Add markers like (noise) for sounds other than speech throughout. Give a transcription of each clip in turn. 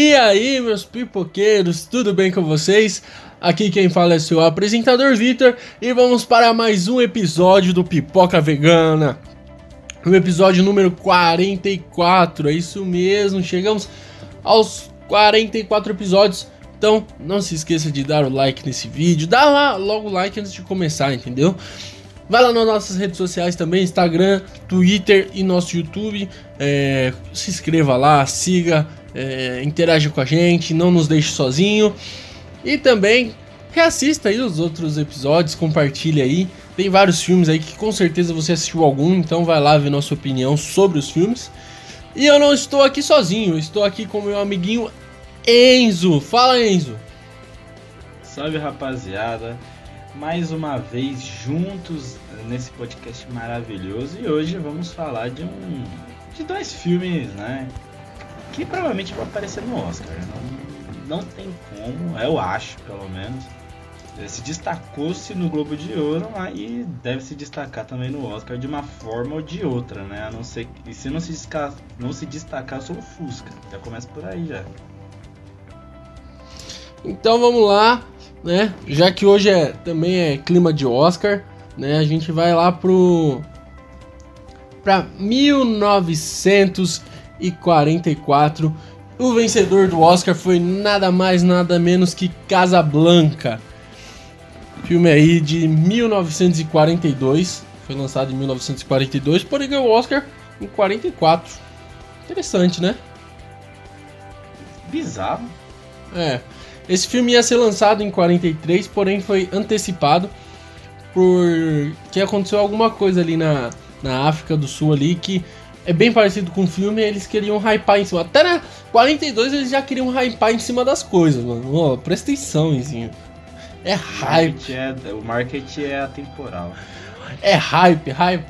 E aí, meus pipoqueiros, tudo bem com vocês? Aqui quem fala é seu apresentador Vitor e vamos para mais um episódio do Pipoca Vegana. O episódio número 44, é isso mesmo, chegamos aos 44 episódios. Então, não se esqueça de dar o like nesse vídeo, dá lá logo o like antes de começar, entendeu? Vai lá nas nossas redes sociais também, Instagram, Twitter e nosso YouTube. É, se inscreva lá, siga, é, interaja com a gente, não nos deixe sozinho. E também reassista aí os outros episódios, compartilhe aí. Tem vários filmes aí que com certeza você assistiu algum, então vai lá ver nossa opinião sobre os filmes. E eu não estou aqui sozinho, estou aqui com meu amiguinho Enzo. Fala Enzo. Salve rapaziada mais uma vez juntos nesse podcast maravilhoso e hoje vamos falar de um de dois filmes, né, que provavelmente vão aparecer no Oscar. Não, não tem como, eu acho, pelo menos. Se destacou-se no Globo de Ouro e deve se destacar também no Oscar de uma forma ou de outra, né? A não ser e se não se destacar, não se destacar, sou o Fusca. Já começa por aí já. Então vamos lá né? Já que hoje é também é clima de Oscar, né? A gente vai lá pro para 1944. O vencedor do Oscar foi nada mais nada menos que Casablanca. Filme aí de 1942, foi lançado em 1942, porém ganhou o Oscar em 44. Interessante, né? Bizarro. É. Esse filme ia ser lançado em 43, porém foi antecipado por que aconteceu alguma coisa ali na, na África do Sul ali que é bem parecido com o filme, eles queriam hypar em cima. Até na 42 eles já queriam hypar em cima das coisas, mano. Oh, presta atenção, Enzinho. É hype. É, o marketing é atemporal. É hype, hype.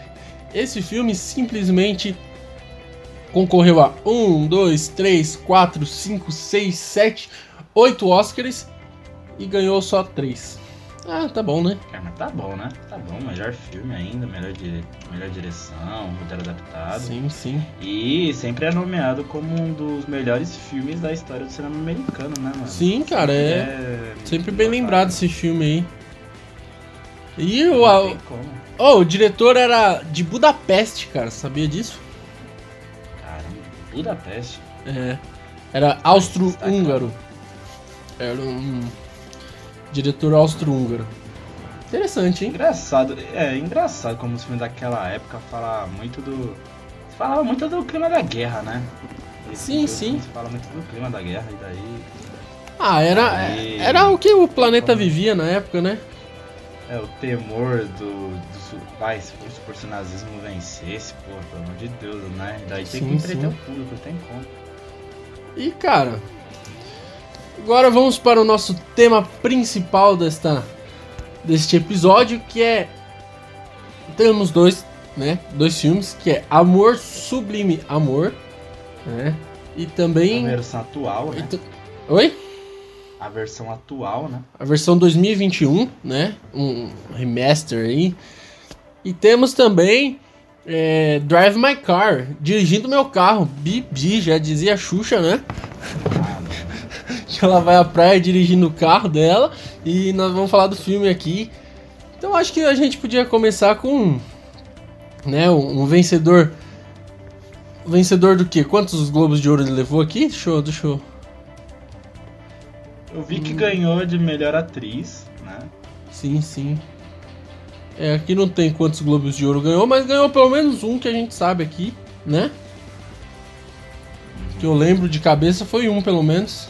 Esse filme simplesmente concorreu a 1, 2, 3, 4, 5, 6, 7, oito Oscars e ganhou só três. Ah, tá bom, né? É, mas tá bom, né? Tá bom, melhor filme ainda, melhor, dire... melhor direção, roteiro adaptado. Sim, sim. E sempre é nomeado como um dos melhores filmes da história do cinema americano, né, mano? Sim, cara, é. é... Sempre bem lembrado esse filme aí. E o. Não Oh, o diretor era de Budapeste, cara, sabia disso? Caramba, Budapeste? É. Era austro-húngaro. Era um diretor austro-húngaro. Interessante, hein? Engraçado, é engraçado como os filmes daquela época fala muito do. Falava muito do clima da guerra, né? Esse sim, sim. Fala muito do clima da guerra e daí. Ah, era, e... era o que o planeta vivia na época, né? É, o temor do, do pai, se fosse por se o nazismo vencesse, pô, pelo amor de Deus, né? Daí tem sim, que entreter sim. o público, tem como. E cara, Agora vamos para o nosso tema principal desta deste episódio, que é temos dois, né, dois filmes, que é Amor Sublime Amor, né? E também a versão atual, né? Oi? A versão atual, né? A versão 2021, né? Um remaster aí. E temos também é, Drive My Car, dirigindo meu carro, Bibi, já dizia Xuxa, né? (laughs) que ela vai à praia dirigindo o carro dela e nós vamos falar do filme aqui. Então acho que a gente podia começar com né, um, um vencedor. vencedor do quê? Quantos Globos de Ouro ele levou aqui? Show, do show. Eu vi que hum. ganhou de melhor atriz, né? Sim, sim. É, aqui não tem quantos Globos de Ouro ganhou, mas ganhou pelo menos um que a gente sabe aqui, né? Que eu lembro de cabeça foi um, pelo menos.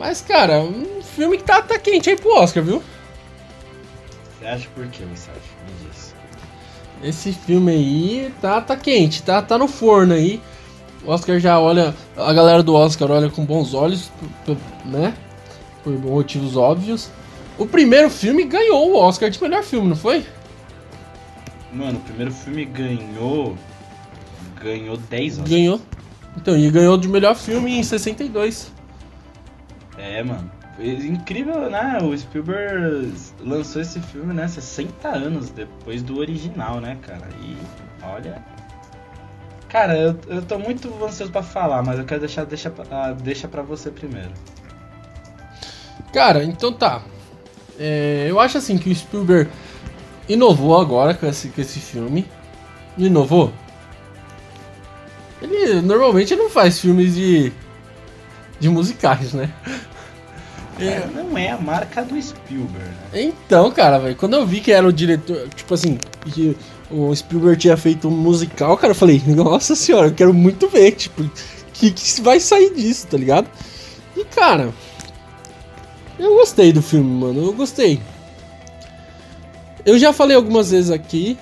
Mas, cara, um filme que tá, tá quente aí pro Oscar, viu? Você acha por quê, você acha? Me diz. Esse filme aí tá, tá quente, tá, tá no forno aí. O Oscar já olha. A galera do Oscar olha com bons olhos, né? Por motivos óbvios. O primeiro filme ganhou o Oscar de melhor filme, não foi? Mano, o primeiro filme ganhou. Ganhou 10 Oscars. Ganhou. Então, e ganhou de melhor filme em 62. É, mano. Incrível, né? O Spielberg lançou esse filme, né? 60 anos depois do original, né, cara? E olha. Cara, eu, eu tô muito ansioso pra falar, mas eu quero deixar deixa, uh, deixa pra você primeiro. Cara, então tá. É, eu acho assim que o Spielberg inovou agora com esse, com esse filme. Inovou? Ele normalmente não faz filmes de. De musicais, né? É, não é a marca do Spielberg. Né? Então, cara, velho, quando eu vi que era o diretor, tipo assim, que o Spielberg tinha feito um musical, cara, eu falei, nossa senhora, eu quero muito ver, tipo, que, que vai sair disso, tá ligado? E, cara, eu gostei do filme, mano, eu gostei. Eu já falei algumas vezes aqui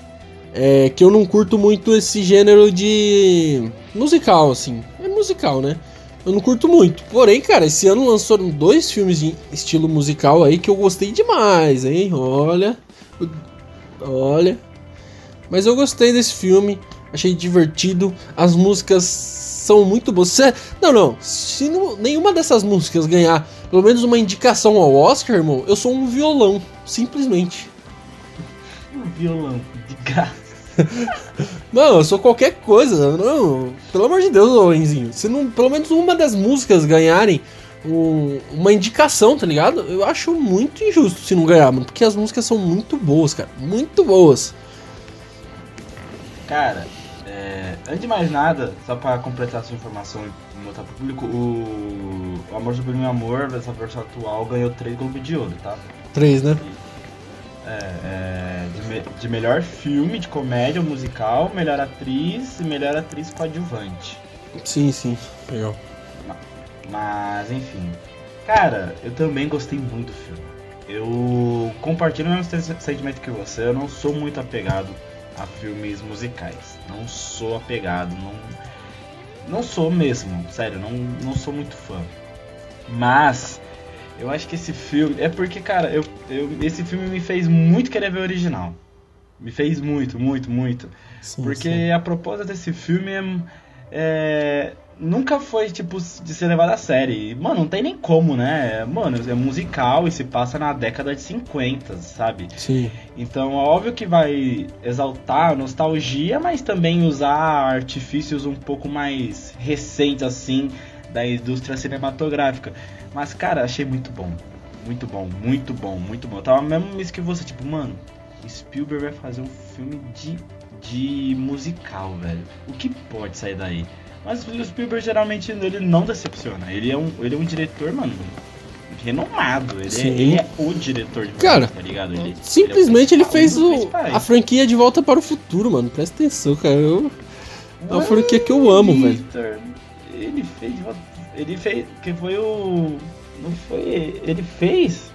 é, que eu não curto muito esse gênero de musical, assim. É musical, né? Eu não curto muito. Porém, cara, esse ano lançaram dois filmes de estilo musical aí que eu gostei demais, hein? Olha. Olha. Mas eu gostei desse filme, achei divertido. As músicas são muito boas. Se, não, não. Se não, nenhuma dessas músicas ganhar pelo menos uma indicação ao Oscar, irmão, eu sou um violão. Simplesmente. Um violão de graça. (laughs) Não, eu sou qualquer coisa. Não, pelo amor de Deus, Lorenzinho. Se não, pelo menos uma das músicas ganharem um, uma indicação, tá ligado? Eu acho muito injusto se não ganhar, mano. Porque as músicas são muito boas, cara. Muito boas. Cara, é, antes de mais nada, só pra completar sua informação e mostrar pro público, o, o Amor Sobre Meu Amor, dessa versão atual, ganhou 3 Globos de Ouro, tá? 3, né? É, é, de, me, de, melhor filme de comédia musical, melhor atriz e melhor atriz coadjuvante. Sim, sim, legal. Mas, mas, enfim. Cara, eu também gostei muito do filme. Eu compartilho o mesmo sentimento que você, eu não sou muito apegado a filmes musicais. Não sou apegado, não. Não sou mesmo, sério, não, não sou muito fã. Mas eu acho que esse filme. É porque, cara, eu, eu, esse filme me fez muito querer ver o original. Me fez muito, muito, muito. Sim, porque sim. a proposta desse filme é, é, nunca foi, tipo, de ser levado a série. Mano, não tem nem como, né? Mano, é musical e se passa na década de 50, sabe? Sim. Então, é óbvio que vai exaltar a nostalgia, mas também usar artifícios um pouco mais recentes, assim, da indústria cinematográfica. Mas, cara, achei muito bom. Muito bom, muito bom, muito bom. Eu tava mesmo isso que você, tipo, mano, Spielberg vai fazer um filme de, de musical, velho. O que pode sair daí? Mas o Spielberg geralmente ele não decepciona. Ele é um, ele é um diretor, mano, renomado. Ele, é, ele é, o diretor de Cara, tá ligado? Ele, simplesmente ele, é o ele fez o, a franquia de volta para o futuro, mano. Presta atenção, cara. Eu, é uma franquia que eu amo, Victor, velho. Ele fez de volta ele fez. Que foi o. Não foi. Ele fez?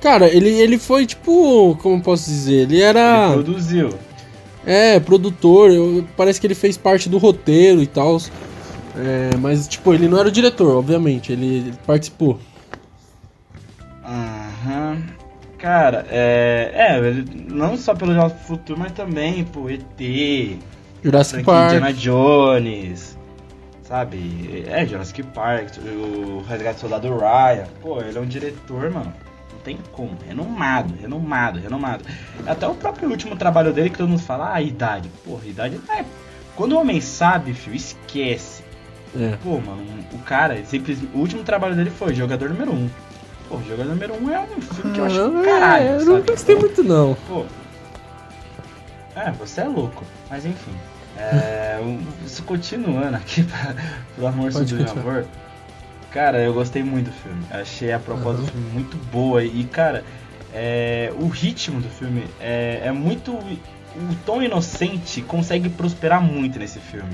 Cara, ele, ele foi tipo. Como posso dizer? Ele era. Ele produziu. É, produtor. Eu, parece que ele fez parte do roteiro e tal. É, mas, tipo, ele não era o diretor, obviamente. Ele, ele participou. Aham. Uhum. Cara, é. É, ele, não só pelo Futuro, mas também por ET. Jurassic Park. Indiana Jones. Sabe? É, Jurassic Park, o Resgate do Soldado Ryan. Pô, ele é um diretor, mano. Não tem como. Renomado, renomado, renomado. Até o próprio último trabalho dele que todo mundo fala, ah, a idade. Porra, a idade. É. Quando o homem sabe, filho, esquece. É. Pô, mano, o cara, simples, o último trabalho dele foi Jogador Número 1. Pô, Jogador Número 1 é um filme que eu acho ah, caralho. É, eu não gostei muito, não. Pô. É, você é louco. Mas enfim. É, isso continuando aqui (laughs) pra, pro Amor Pode Sobre o Amor. Cara, eu gostei muito do filme. Achei a proposta uhum. do filme muito boa. E, cara, é, o ritmo do filme é, é muito. O tom inocente consegue prosperar muito nesse filme.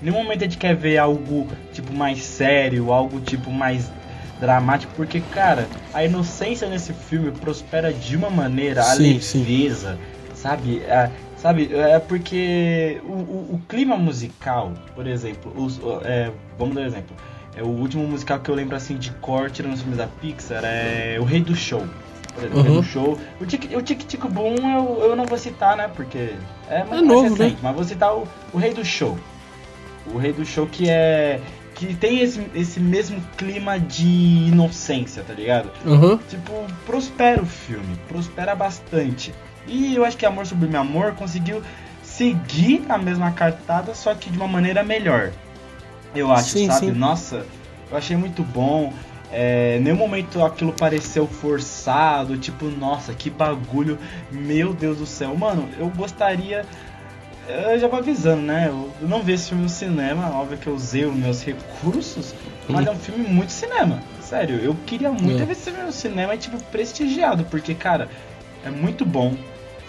Nenhum momento a gente quer ver algo tipo mais sério, algo tipo mais dramático, porque, cara, a inocência nesse filme prospera de uma maneira, a sim, leveza, sim. sabe? A, Sabe, é porque o, o, o clima musical, por exemplo, os, é, vamos dar um exemplo. É, o último musical que eu lembro assim de corte nos filmes da Pixar é O Rei do Show. Por exemplo, uhum. O Rei do Show. O Tic o Tic, -tic Boom eu, eu não vou citar, né? Porque é, é novo, recente, né? mas vou citar o, o Rei do Show. O Rei do Show que é que tem esse, esse mesmo clima de inocência, tá ligado? Uhum. Tipo, prospera o filme, prospera bastante. E eu acho que Amor Sobre Meu Amor conseguiu seguir a mesma cartada, só que de uma maneira melhor. Eu acho, Sim, sabe? sim. Nossa, eu achei muito bom. É, nenhum momento aquilo pareceu forçado, tipo, nossa, que bagulho, meu Deus do céu. Mano, eu gostaria. Eu já vou avisando, né? Eu eu não vi esse filme no cinema, óbvio que eu usei os meus recursos, mas é um filme muito cinema. Sério, eu queria muito É. ver esse filme no cinema e, tipo, prestigiado, porque, cara, é muito bom.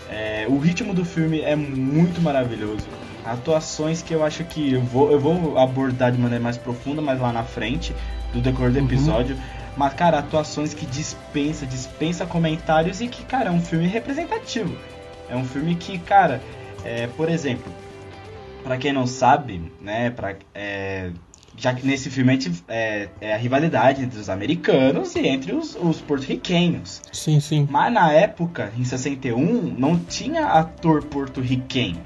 É, o ritmo do filme é muito maravilhoso. Atuações que eu acho que eu vou, eu vou abordar de maneira mais profunda, mais lá na frente, do decorrer do Uhum. episódio. Mas, cara, atuações que dispensa, dispensa comentários e que, cara, é um filme representativo. É um filme que, cara, é, por exemplo, pra quem não sabe, né, pra, é, já que nesse filme a gente, é, é a rivalidade entre os americanos e entre os, os porto-riquenhos. Sim, sim. Mas na época, em 61, não tinha ator porto-riquenho.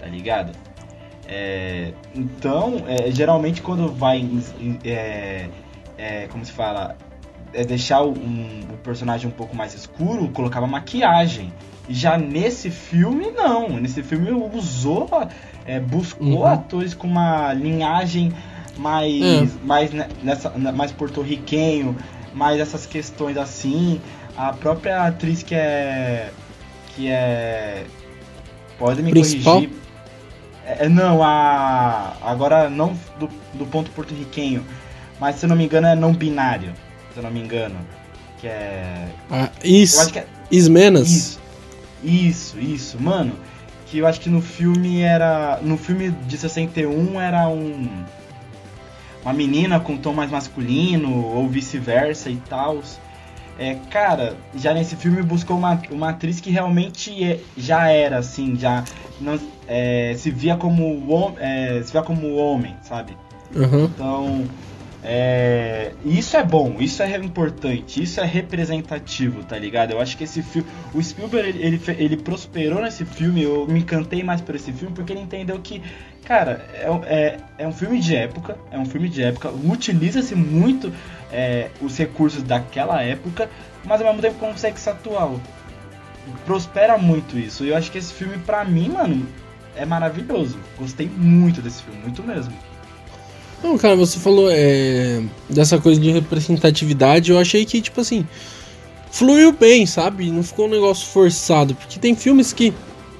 Tá ligado? É, então, é, geralmente quando vai. em- em- é, é, como se fala? É deixar o- um, o personagem um pouco mais escuro, colocava maquiagem. Já nesse filme, não. Nesse filme usou. É, buscou Uhum. atores com uma linhagem mais. É. mais, ne- nessa, ne- mais porto-riquenho, mais essas questões assim. A própria atriz que é. que é. Pode me Principal? corrigir. É, não, a. Agora não do, do ponto porto-riquenho. Mas se eu não me engano é não binário. Se eu não me engano. Que é. Ah, Eu Is, acho que é. Ismenas. Isso. Isso, isso. Mano, que eu acho que no filme era. No filme de 61 era um. Uma menina com tom mais masculino, ou vice-versa e tal. É, cara, já nesse filme buscou uma, uma atriz que realmente é- já era assim, já não, é, se via como é, se via como homem, sabe? Aham. Então, é, isso é bom, isso é importante, isso é representativo, tá ligado? Eu acho que esse filme, o Spielberg ele, ele, ele prosperou nesse filme, eu me encantei mais por esse filme porque ele entendeu que, cara, é, é, é um filme de época, é um filme de época, utiliza-se muito é, os recursos daquela época, mas ao mesmo tempo consegue ser atual. Prospera muito isso. E eu acho que esse filme, pra mim, mano, é maravilhoso. Gostei muito desse filme, muito mesmo. Não, cara, você falou é, dessa coisa de representatividade, eu achei que, tipo assim, fluiu bem, sabe? Não ficou um negócio forçado. Porque tem filmes que,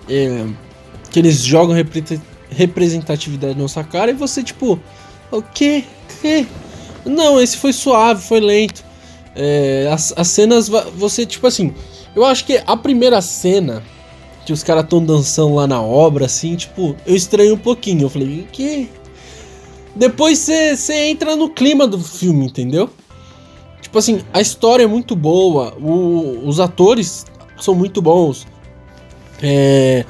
é, que eles jogam repre- representatividade na nossa cara e você, tipo, o quê? quê? Não, esse foi suave, foi lento. É, as, as cenas, você, tipo assim, eu acho que a primeira cena que os caras estão dançando lá na obra, assim, tipo, eu estranho um pouquinho. Eu falei, que? Depois você entra no clima do filme, entendeu? Tipo assim, a história é muito boa, o- os atores são muito bons. É,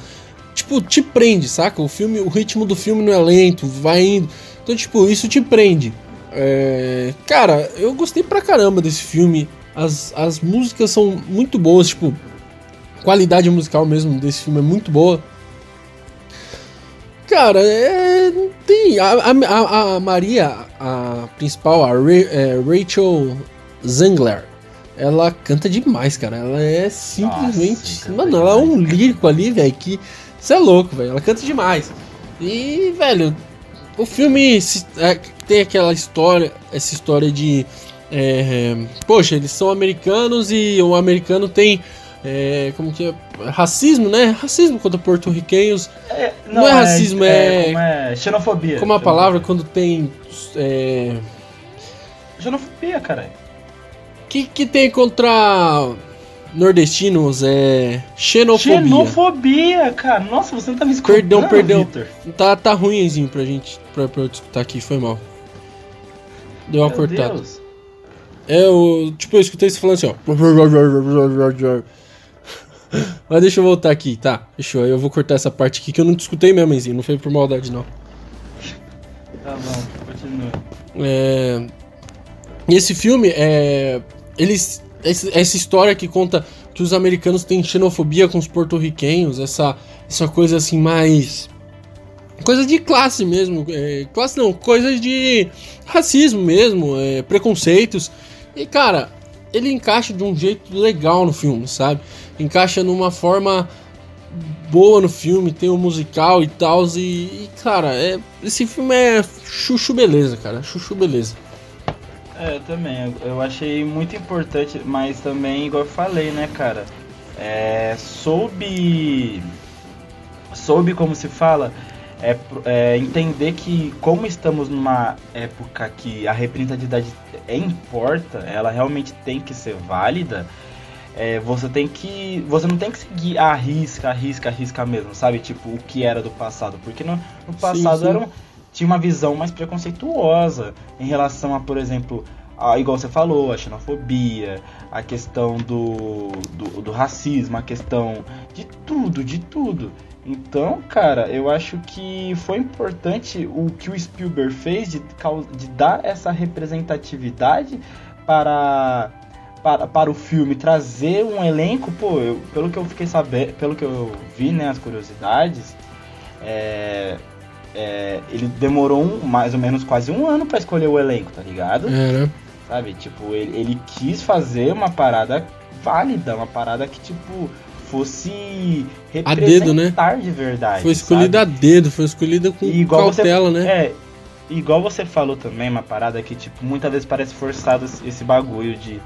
tipo, te prende, saca? O filme, o ritmo do filme não é lento, vai indo. Então, tipo, isso te prende. É, cara, eu gostei pra caramba desse filme. As, as músicas são muito boas, tipo, qualidade musical mesmo desse filme é muito boa. Cara, é, tem. A, a, a Maria, a principal, a é, Rachel Zangler, ela canta demais, cara. Ela é simplesmente. canta mano, ela é um demais. lírico ali, velho, que. Você é louco, velho. Ela canta demais. E, velho, o filme se- é, tem aquela história, essa história de. é, poxa, eles são americanos e o americano tem. é, como que é? Racismo, né? Racismo contra porto-riquenhos. É, Não é racismo, é- como é xenofobia. Como a Xenofobia. palavra quando tem. É, Xenofobia, caralho. que, que tem contra nordestinos? É. Xenofobia. Xenofobia, cara. Nossa, você não tá me escutando, Perdão, perdão. Vitor? Tá, tá ruimzinho pra gente. Pra, pra eu escutar aqui, foi mal. Deu uma Meu cortada. Deus. É, eu, tipo, eu escutei você falando assim, ó. Mas deixa eu voltar aqui, tá? Deixa eu, eu vou cortar essa parte aqui que eu não te escutei mesmo, Enzinho. Não foi por maldade, não. Tá bom, continua. É, esse filme, é, eles, essa história que conta que os americanos têm xenofobia com os porto-riquenhos, essa, essa coisa assim mais. Coisa de classe mesmo. é, classe não, coisa de racismo mesmo, é, preconceitos. E cara, ele encaixa de um jeito legal no filme, sabe? Encaixa numa forma boa no filme, tem o um musical e tal. E, e, cara, é, esse filme é chuchu beleza, cara. Chuchu beleza. É, eu também. Eu achei muito importante, mas também, igual eu falei, né, cara? É, soube. Soube como se fala. É, é, entender que como estamos numa época que a representatividade é importa, ela realmente tem que ser válida, é, você tem que. Você não tem que seguir a risca, a risca, a risca mesmo, sabe? Tipo, o que era do passado. Porque no, no passado sim, sim. Era um, tinha uma visão mais preconceituosa em relação a, por exemplo, a, igual você falou, a xenofobia, a questão do, do, do racismo, a questão de tudo, de tudo. Então, cara, eu acho que foi importante o que o Spielberg fez de, de dar essa representatividade para, para, para o filme, trazer um elenco, pô, eu, pelo que eu fiquei sabendo, pelo que eu vi, né, as curiosidades, é, é, ele demorou um, mais ou menos quase um ano para escolher o elenco, tá ligado? É, né? Sabe, tipo, ele, ele quis fazer uma parada válida, uma parada que, tipo, fosse representar a dedo, né? de verdade. Foi escolhida a dedo, foi escolhida com igual cautela, você, né? É, igual você falou também, uma parada que, tipo, muitas vezes parece forçado esse bagulho de,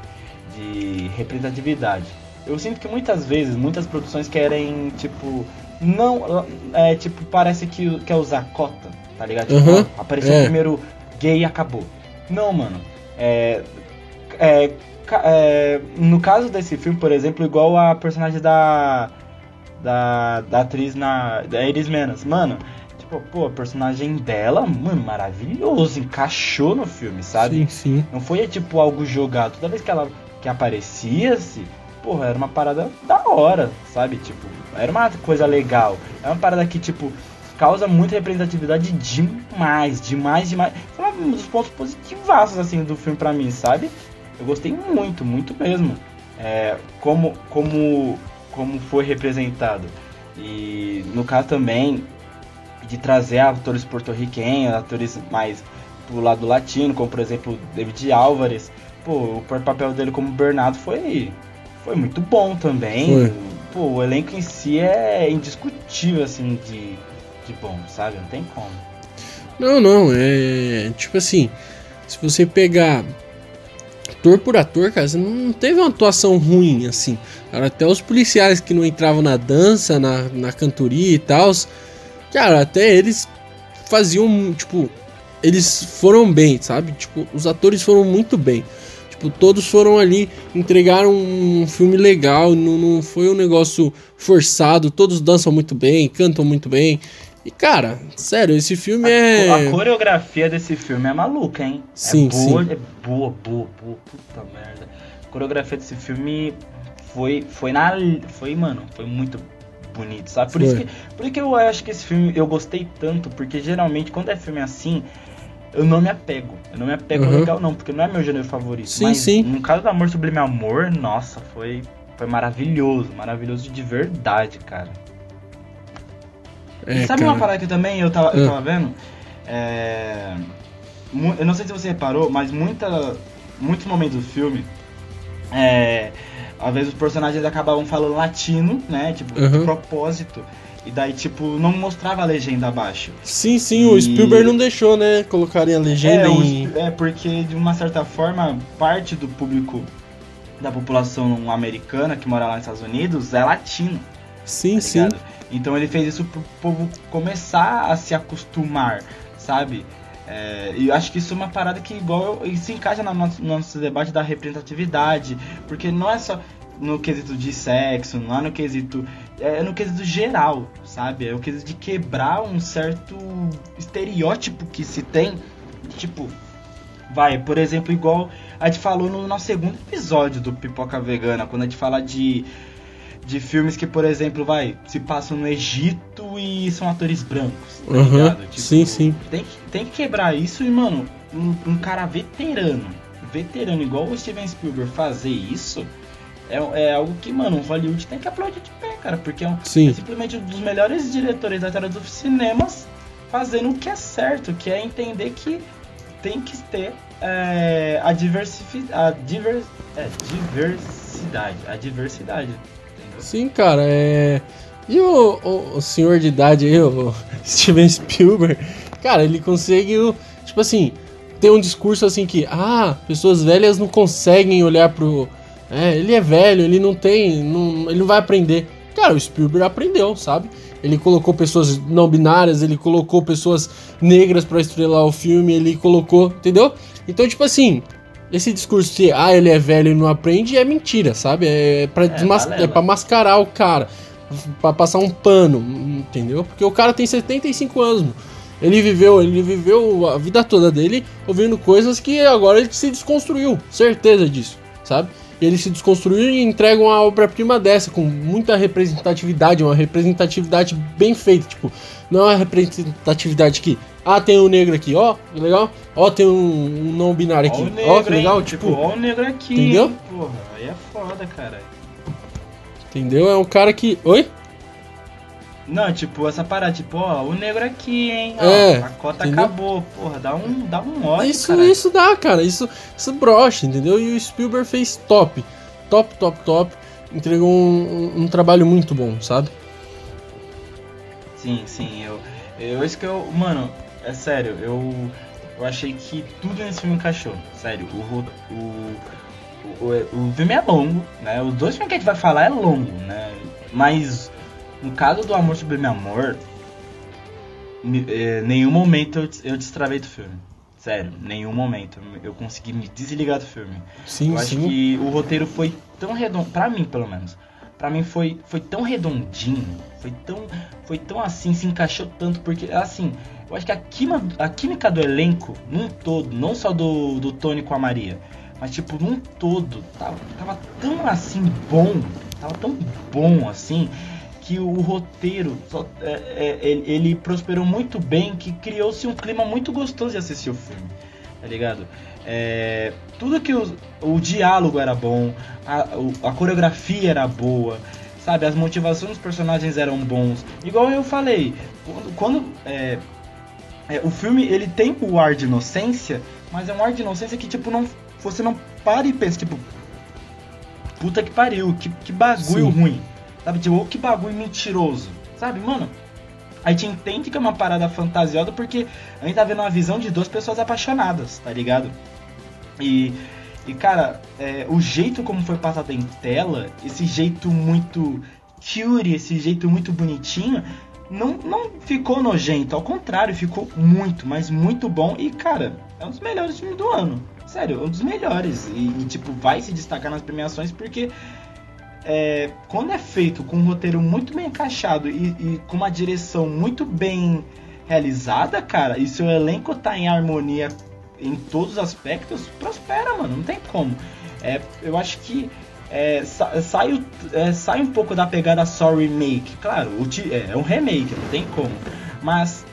de representatividade. Eu sinto que muitas vezes, muitas produções querem, tipo, não. É, tipo, parece que quer usar cota, tá ligado? Tipo, uhum, apareceu é. primeiro gay e acabou. Não, mano. É, é, é, no caso desse filme, por exemplo, igual a personagem da. Da, da atriz na. Da Iris Menas. Mano, tipo, pô, a personagem dela, mano, maravilhoso. Encaixou no filme, sabe? Sim, sim. Não foi tipo algo jogado. Toda vez que ela que aparecia-se, porra, era uma parada da hora, sabe? Tipo, era uma coisa legal. É uma parada que, tipo, causa muita representatividade demais, demais, demais. Foi um dos pontos positivos, assim, do filme pra mim, sabe? Eu gostei muito, muito mesmo. É, como, como, como foi representado. E no caso também de trazer atores porto-riquenhos, atores mais pro lado latino, como por exemplo David Álvares. Pô, o papel dele como Bernardo foi, foi muito bom também. Foi. Pô, o elenco em si é indiscutível, assim, de, de bom, sabe? Não tem como. Não, não, é. Tipo assim, se você pegar ator por ator, cara, você não teve uma atuação ruim, assim. Cara, até os policiais que não entravam na dança, na, na cantoria e tal, cara, até eles faziam, tipo, eles foram bem, sabe? Tipo, os atores foram muito bem. Tipo, todos foram ali, entregaram um filme legal, não, não foi um negócio forçado, todos dançam muito bem, cantam muito bem. E, cara, sério, esse filme a, é. A coreografia desse filme é maluca, hein? Sim, é boa, sim. É boa, boa, boa. Puta merda. A coreografia desse filme foi, foi na. Foi, mano, foi muito bonito, sabe? Por isso, que, por isso que eu acho que esse filme eu gostei tanto, porque geralmente quando é filme assim, eu não me apego. Eu não me apego uhum. legal, não, porque não é meu gênero favorito. Sim, mas sim. no caso do Amor Sublime Amor, nossa, foi, foi maravilhoso. Maravilhoso de verdade, cara. É, sabe cara. uma parada que também eu tava, eu ah. tava vendo? É, eu não sei se você reparou, mas muita, muitos momentos do filme, é, às vezes os personagens acabavam falando latino, né? Tipo, uhum. de propósito. E daí, tipo, não mostrava a legenda abaixo. Sim, sim, e... o Spielberg não deixou, né? Colocarem a legenda é, em... É, porque de uma certa forma, parte do público da população americana que mora lá nos Estados Unidos é latino. Sim, tá sim. Então ele fez isso pro povo começar a se acostumar, sabe? É, e eu acho que isso é uma parada que igual se encaixa no nosso, no nosso debate da representatividade, porque não é só no quesito de sexo, não é no quesito. É no quesito geral, sabe? É o quesito de quebrar um certo estereótipo que se tem. Tipo, vai, por exemplo, igual a gente falou no nosso segundo episódio do Pipoca Vegana, quando a gente fala de de filmes que, por exemplo, vai, se passam no Egito e são atores brancos, tá uhum, ligado? Tipo, sim, sim. Tem, tem que quebrar isso e, mano, um, um, cara veterano, veterano, igual o Steven Spielberg fazer isso, é, é algo que, mano, o Hollywood tem que aplaudir de pé, cara, porque é, um, é simplesmente um dos melhores diretores da história dos cinemas fazendo o que é certo, que é entender que tem que ter é, a, diversi a divers é, diversidade, a diversidade Sim, cara, é. E o, o, o senhor de idade aí, o (laughs) Steven Spielberg, cara, ele conseguiu, tipo assim, ter um discurso assim que, ah, pessoas velhas não conseguem olhar pro. É, ele é velho, ele não tem. Não, ele não vai aprender. Cara, o Spielberg aprendeu, sabe? Ele colocou pessoas não binárias, ele colocou pessoas negras para estrelar o filme, ele colocou, entendeu? Então, tipo assim, esse discurso de ah, ele é velho e não aprende é mentira, sabe? É pra, é, é pra mascarar o cara, para passar um pano, entendeu? Porque o cara tem 75 anos. Ele viveu, ele viveu a vida toda dele ouvindo coisas que agora ele se desconstruiu, certeza disso, sabe? Ele se desconstruiu e entrega uma obra-prima dessa, com muita representatividade, uma representatividade bem feita, tipo, não é uma representatividade que, ah, tem um negro aqui, ó, que legal, ó, tem um, um não binário aqui, ó, ó que legal, hein? tipo, tipo, ó o negro aqui, entendeu? Porra, aí é foda, cara. Entendeu? É um cara que, oi? Não, tipo, essa parada, tipo, ó, o negro aqui, hein? Ó, é, a cota entendeu? acabou, porra, dá um, dá um ódio, Isso, isso dá, cara, isso, isso brocha, entendeu? E o Spielberg fez top, top, top, top, entregou um, um, um trabalho muito bom, sabe? Sim, sim, eu, eu, isso que eu, mano, é sério, eu, eu achei que tudo nesse filme encaixou, sério, o, o, o, o filme é longo, né, os dois filmes que a gente vai falar é longo, né, mas no caso do Amor Sublime Amor, é, nenhum momento eu, eu destravei do filme. Sério, nenhum momento eu consegui me desligar do filme. Sim, eu sim. acho que o roteiro foi tão redondo, para mim pelo menos. Para mim foi, foi tão redondinho, foi tão foi tão assim, se encaixou tanto porque assim, eu acho que a química, a química do elenco num todo, não só do, do Tony com a Maria, mas tipo num todo, tava, tava tão assim bom, tava tão bom assim, que o roteiro só, é, é, ele prosperou muito bem, que criou-se um clima muito gostoso de assistir o filme, tá ligado? É, tudo que o, o diálogo era bom, a, a coreografia era boa, sabe? As motivações dos personagens eram bons. Igual eu falei, quando, quando é, é, o filme ele tem o ar de inocência, mas é um ar de inocência que tipo não você não para e pensa tipo puta que pariu, que, que bagulho Sim. ruim. Sabe, tipo, que bagulho mentiroso. Sabe, mano? A gente entende que é uma parada fantasiosa porque a gente tá vendo uma visão de duas pessoas apaixonadas, tá ligado? E, e cara, é, o jeito como foi passado em tela, esse jeito muito cute, esse jeito muito bonitinho, não, não ficou nojento, ao contrário, ficou muito, mas muito bom. E, cara, é um dos melhores filmes do ano. Sério, um dos melhores. E, e tipo, vai se destacar nas premiações porque é, quando é feito com um roteiro muito bem encaixado e, e, com uma direção muito bem realizada, cara, e seu elenco tá em harmonia em todos os aspectos, prospera, mano, não tem como. É, eu acho que é, sai, é, sai um pouco da pegada só remake. Claro, é, é um remake, não tem como. Mas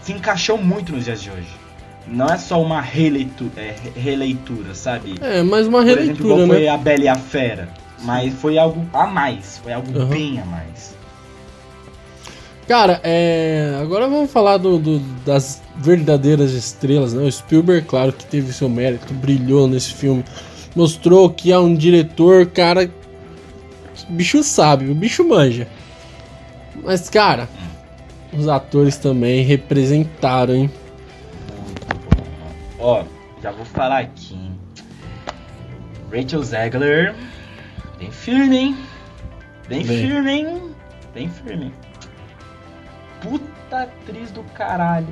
se encaixou muito nos dias de hoje. Não é só uma releitura, é, releitura sabe? É, mas uma releitura, Por exemplo, né? foi A Bela e a Fera. Mas foi algo a mais, foi algo uhum. bem a mais. Cara, é... agora vamos falar do, do, das verdadeiras estrelas, né? O Spielberg, claro que teve seu mérito, brilhou nesse filme, mostrou que é um diretor, cara, o bicho sabe, o bicho manja. Mas, cara, os atores também representaram, hein? Ó, já vou falar aqui. Rachel Zegler Bem firme, hein? Bem, Bem. firme, hein? Bem firme. Puta atriz do caralho.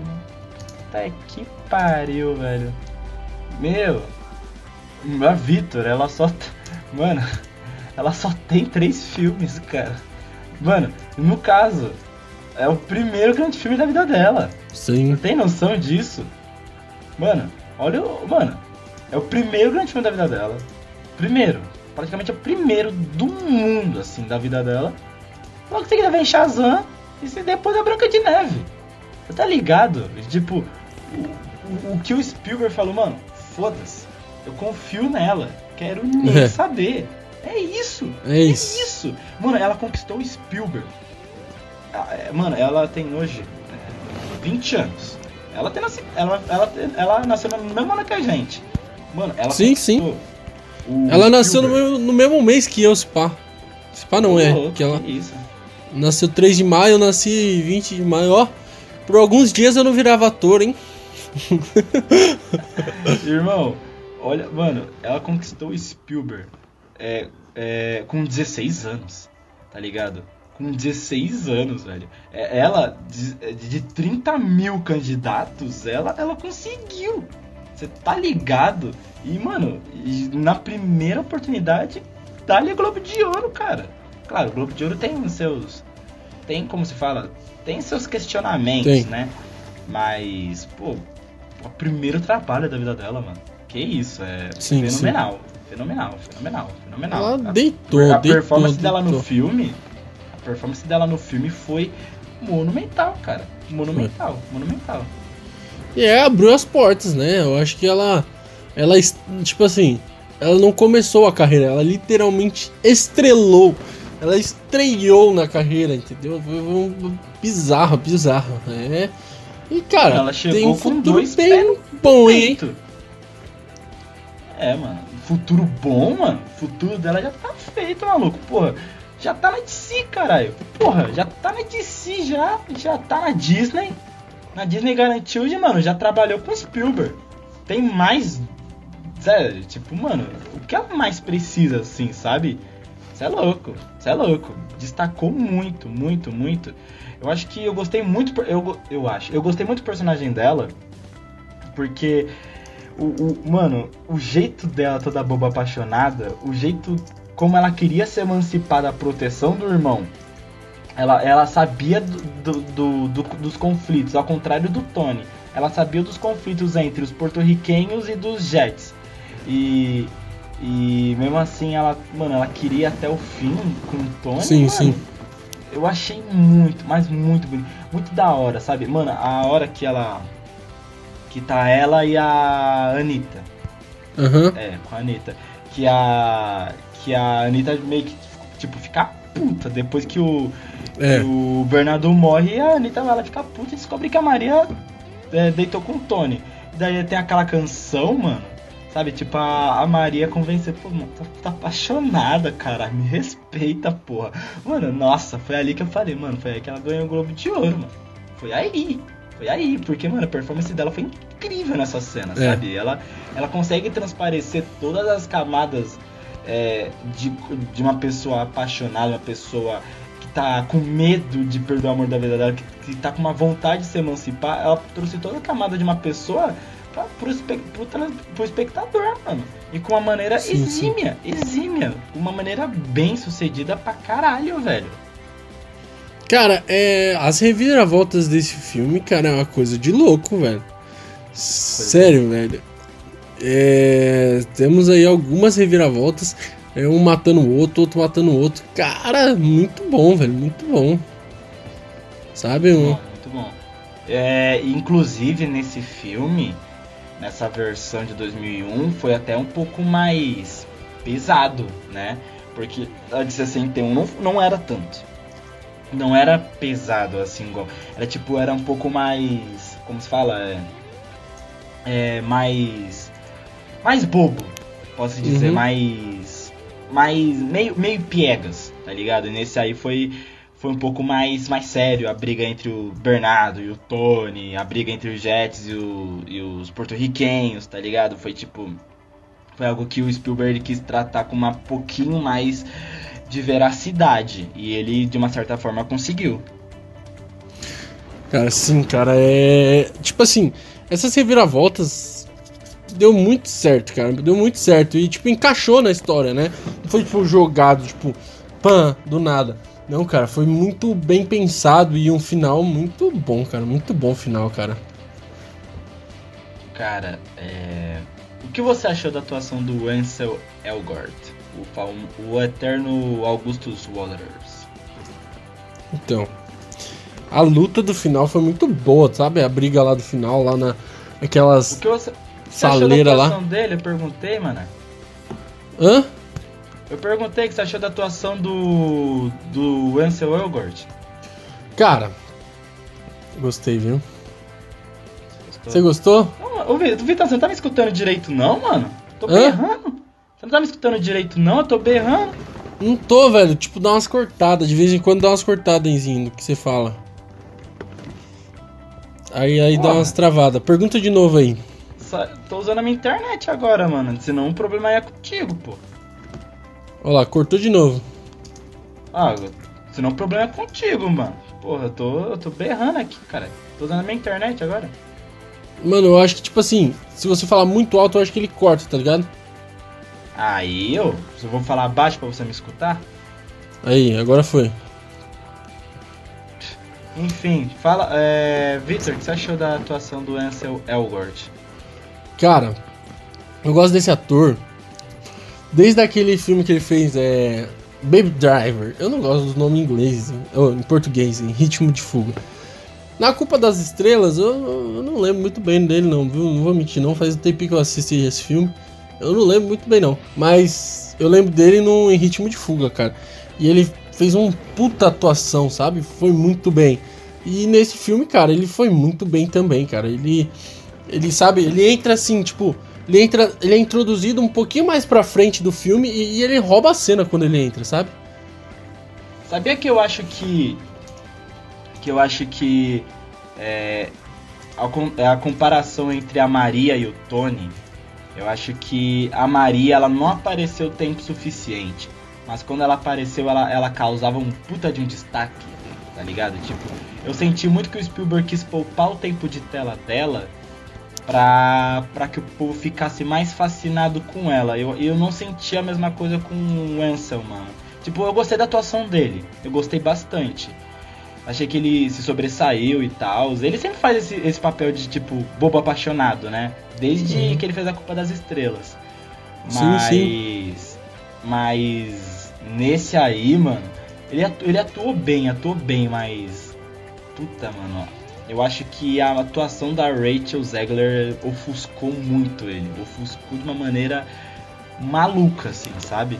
Puta que pariu, velho. Meu. A Vitor, ela só. Mano, (laughs) ela só tem três filmes, cara. Mano, no caso, é o primeiro grande filme da vida dela. Sim. Você tem noção disso? Mano, olha o. Mano, é o primeiro grande filme da vida dela. Primeiro praticamente é o primeiro do mundo, assim, da vida dela. Logo em seguida vem Shazam e depois a Branca de Neve. Você tá ligado? Tipo, o, o, o que o Spielberg falou, mano, foda-se. Eu confio nela. Quero nem é. saber. É isso. É, é isso. É isso. Mano, ela conquistou o Spielberg. Ah, é, mano, ela tem hoje 20 anos. Ela, tem nascido, ela, ela, ela nasceu no mesmo ano que a gente. Mano, ela sim, sim. Ela nasceu no mesmo, no mesmo, mês que eu, Spa. Spa não oh, é. Que ela... isso. Nasceu 3 de maio, eu nasci 20 de maio, ó. Por alguns dias eu não virava ator, hein? (laughs) Irmão, olha, mano, ela conquistou o Spielberg é, é, com 16 anos, tá ligado? Com 16 anos, velho. É, ela, de, de 30 mil candidatos, ela, ela conseguiu. Você tá ligado? E, mano, na primeira oportunidade, dá-lhe Globo de Ouro, cara. Claro, o Globo de Ouro tem seus. Tem, como se fala? Tem seus questionamentos, tem. né? Mas, pô, o primeiro trabalho da vida dela, mano. Que isso, é sim, fenomenal. Sim. Fenomenal, fenomenal, fenomenal. Ela deitou, a, a deitou, performance deitou. dela no filme. A performance dela no filme foi monumental, cara. Monumental, monumental. E é, abriu as portas, né? Eu acho que ela. Ela, tipo assim, ela não começou a carreira, ela literalmente estrelou. Ela estreou na carreira, entendeu? Foi um bizarro, bizarro. É. E cara, ela chegou tem um futuro bem bom, hein? É, mano. Futuro bom, mano. O futuro dela já tá feito, maluco. Porra, já tá na DC, caralho. Porra, já tá na DC, já. Já tá na Disney. Na Disney garantiu, de, mano, já trabalhou com Spielberg. Tem mais. Sério, tipo, mano, o que ela mais precisa, assim, sabe? Você é louco, você é louco. Destacou muito, muito, muito. Eu acho que eu gostei muito. Eu, eu acho. Eu gostei muito do personagem dela. Porque. O, o, mano, o jeito dela toda boba apaixonada, o jeito como ela queria se emancipar da proteção do irmão. Ela, ela sabia do, do, do, dos conflitos, ao contrário do Tony. Ela sabia dos conflitos entre os porto-riquenhos e dos Jets. E, e mesmo assim, ela, mano, ela queria até o fim com o Tony. Sim, mano, sim. Eu achei muito, mas muito bonito. Muito da hora, sabe? Mano, a hora que ela. Que tá ela e a Anitta. Uhum. É, com a Anitta. Que a. Que a Anitta meio que, tipo, fica puta depois que o. É. o Bernardo morre e a Anitta ela fica puta e descobre que a Maria é, deitou com o Tony. Daí tem aquela canção, mano. Sabe, tipo, a, a Maria convencer, pô, mano, tá, tá apaixonada, cara, me respeita, porra. Mano, nossa, foi ali que eu falei, mano, foi aí que ela ganhou o Globo de Ouro, mano. Foi aí, foi aí, porque, mano, a performance dela foi incrível nessa cena, É. sabe? Ela, ela consegue transparecer todas as camadas é, de, de uma pessoa apaixonada, uma pessoa tá com medo de perder o amor da vida dela, que, que tá com uma vontade de se emancipar. Ela trouxe toda a camada de uma pessoa pra, pro, espe- pro, pro espectador, mano. E com uma maneira Sim, sim. exímia, exímia. Uma maneira bem sucedida pra caralho, velho. Cara, é, as reviravoltas desse filme, cara, é uma coisa de louco, velho. Sério, velho. É, temos aí algumas reviravoltas. É um matando o outro, outro matando o outro. Cara, muito bom, velho. Muito bom. Sabe? Um, Bom, muito bom. É, inclusive nesse filme, nessa versão de 2001, foi até um pouco mais pesado, né? Porque a de 61 não, não era tanto. Não era pesado assim, igual. Era tipo, era um pouco mais. Como se fala? É, é mais. Mais bobo, posso dizer. Uhum. Mais. Mais. Meio, meio piegas, tá ligado? Nesse aí foi foi um pouco mais, mais sério a briga entre o Bernardo e o Tony, a briga entre os Jets e, o- e os porto-riquenhos, tá ligado? Foi tipo. Foi algo que o Spielberg quis tratar com uma pouquinho mais de veracidade. E ele, de uma certa forma, conseguiu. Cara, sim, cara, é. Tipo assim, essas reviravoltas deu muito certo, cara. Deu muito certo. E, tipo, encaixou na história, né? Não foi, tipo, jogado, tipo, pã, do nada. Não, cara, foi muito bem pensado e um final muito bom, cara. Muito bom final, cara. Cara, é... o que você achou da atuação do Ansel Elgort, o, fal- o eterno Augustus Waters? Então. A luta do final foi muito boa, sabe? A briga lá do final, lá na. O Aquelas. que você, Saleira lá. atuação dele? Eu perguntei, mano. Hã? Eu perguntei o que você achou da atuação do. do Ansel Elgort. Cara. Gostei, viu? Você gostou? Não, Ô, Vitor, você não tá me escutando direito, não, mano? Tô Hã? berrando. Você não tá me escutando direito, não? Eu tô berrando. Não tô, velho. Tipo, dá umas cortadas. De vez em quando dá umas cortadas no que você fala. Aí, aí dá umas travadas. Pergunta de novo aí. Tô usando a minha internet agora, mano. Senão o problema é contigo, pô. Olha lá, cortou de novo. Ah, senão o problema é contigo, mano. Porra, eu tô, eu tô berrando aqui, cara. Tô usando a minha internet agora. Mano, eu acho que, tipo assim, se você falar muito alto, eu acho que ele corta, tá ligado? Aí eu, se eu vou falar baixo pra você me escutar. Aí, agora foi. Enfim, fala, é... Victor, o que você achou da atuação do Ansel Elgort? Cara, eu gosto desse ator. Desde aquele filme que ele fez, é. Baby Driver. Eu não gosto do nome em inglês, ou em português, em ritmo de fuga. Na Culpa das Estrelas, eu, eu não lembro muito bem dele, não, viu? Não vou mentir, não. Faz um tempinho que eu assisti esse filme. Eu não lembro muito bem, não. Mas eu lembro dele no, em ritmo de fuga, cara. E ele fez uma puta atuação, sabe? Foi muito bem. E nesse filme, cara, ele foi muito bem também, cara. Ele. Ele sabe, ele entra assim, tipo. Ele, entra, ele é introduzido um pouquinho mais pra frente do filme e, e ele rouba a cena quando ele entra, sabe? Sabia que eu acho que. Que eu acho que. É, a, é a comparação entre a Maria e o Tony. Eu acho que a Maria ela não apareceu tempo suficiente. Mas quando ela apareceu, ela, ela causava um puta de um destaque. Tá ligado? Tipo, eu senti muito que o Spielberg quis poupar o tempo de tela dela pra, pra que o povo ficasse mais fascinado com ela. Eu, eu não senti a mesma coisa com o Ansel, mano. Tipo, eu gostei da atuação dele. Eu gostei bastante. Achei que ele se sobressaiu e tal. Ele sempre faz esse, esse papel de, tipo, bobo apaixonado, né? Desde Uhum. que ele fez a Culpa das Estrelas. Sim, Mas. sim. Mas. Nesse aí, mano. Ele, atu- ele atuou bem, atuou bem, mas. Puta, mano. Eu acho que a atuação da Rachel Zegler ofuscou muito ele. Ofuscou de uma maneira maluca, assim, sabe?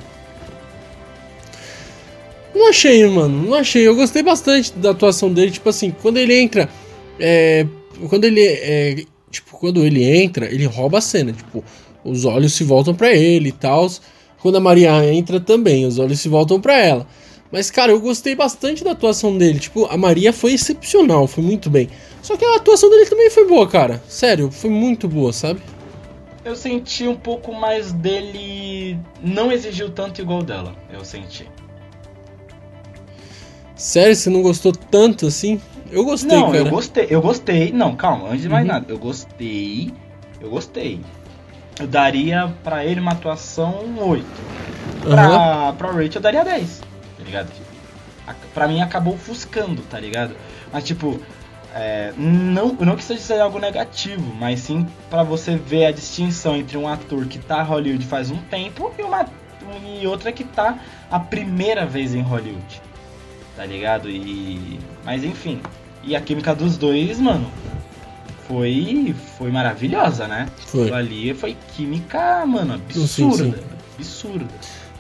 Não achei, mano. Não achei. Eu gostei bastante da atuação dele. Tipo assim, quando ele entra. É, quando ele. É, tipo, quando ele entra, ele rouba a cena. Tipo, os olhos se voltam pra ele e tal. Quando a Maria entra também, os olhos se voltam pra ela. Mas, cara, eu gostei bastante da atuação dele. Tipo, a Maria foi excepcional, foi muito bem. Só que a atuação dele também foi boa, cara. Sério, foi muito boa, sabe? Eu senti um pouco mais dele. Não exigiu tanto igual dela, eu senti. Sério, você não gostou tanto assim? Eu gostei, não, cara. eu gostei, eu gostei. Não, calma, antes de mais Uhum. nada, eu gostei. Eu gostei. Eu daria pra ele uma atuação 8. Aham. Pra, pra Rachel eu daria 10. Ligado? Pra mim acabou ofuscando, tá ligado? Mas tipo, é, não, não que seja algo negativo, mas sim pra você ver a distinção entre um ator que tá Hollywood faz um tempo e, uma, e outra que tá a primeira vez em Hollywood. Tá ligado? E. Mas enfim. E a química dos dois, mano, foi. Foi maravilhosa, né? Foi. Aquilo ali foi química, mano, Sim, absurda. sim. Absurda.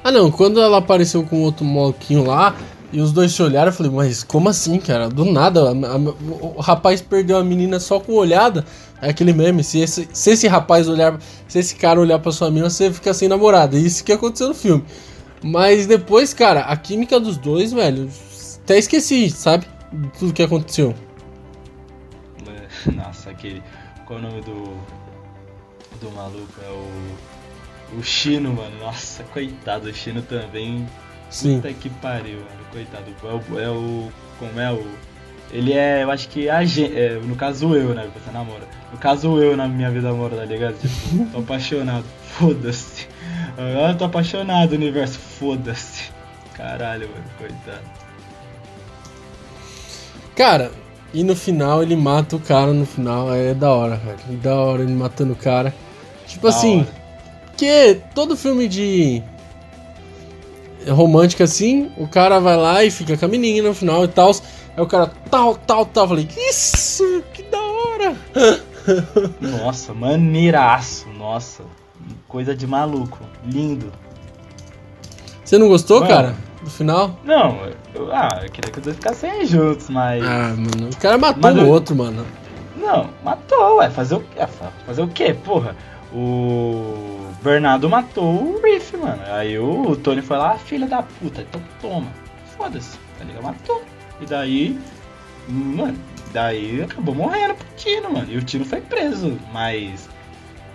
Ah não, quando ela apareceu com outro molequinho lá e os dois se olharam, eu falei, mas como assim, cara? Do nada, a- a- o, rapaz perdeu a menina só com olhada. É aquele meme, se esse, se esse rapaz olhar, se esse cara olhar pra sua menina, você fica sem namorada. É isso que aconteceu no filme. Mas depois, cara, a química dos dois, velho, até esqueci, sabe? Tudo que aconteceu. (laughs) Nossa, aquele. Qual é o nome do. Do maluco? É o. O Chino, mano. Nossa, coitado, o Chino também. Sim. Puta que pariu, mano. Coitado. É o. É o como é o. Ele é, eu acho que a gente. É, no caso eu, né? Você namora. No caso eu na minha vida amor, tá ligado? Tipo, tô (laughs) apaixonado. Foda-se. Eu tô apaixonado, universo. Foda-se. Caralho, mano. Coitado. Cara, e no final ele mata o cara no final, é da hora, velho. Da hora ele matando o cara. Tipo Da assim, hora. Que todo filme de romântica assim, o cara vai lá e fica com a menina no final e tal. Aí o cara tal, tal, tal. Falei, isso, que da hora. (laughs) Nossa, maneiraço. Nossa. Coisa de maluco. Lindo. Você não gostou, Mano. cara? Do final? Não, eu, ah, eu queria que os dois ficassem juntos, mas. Ah, mano, o cara matou Mas o eu- outro, mano. Não, matou, ué. Fazer o quê? Fazer o quê, porra? O. Bernardo matou o Riff, mano. Aí o, Tony foi lá, filha da puta, então toma. Foda-se, tá ligado? Matou. E daí, mano, daí acabou morrendo pro Tino, mano. E o Tino foi preso, mas.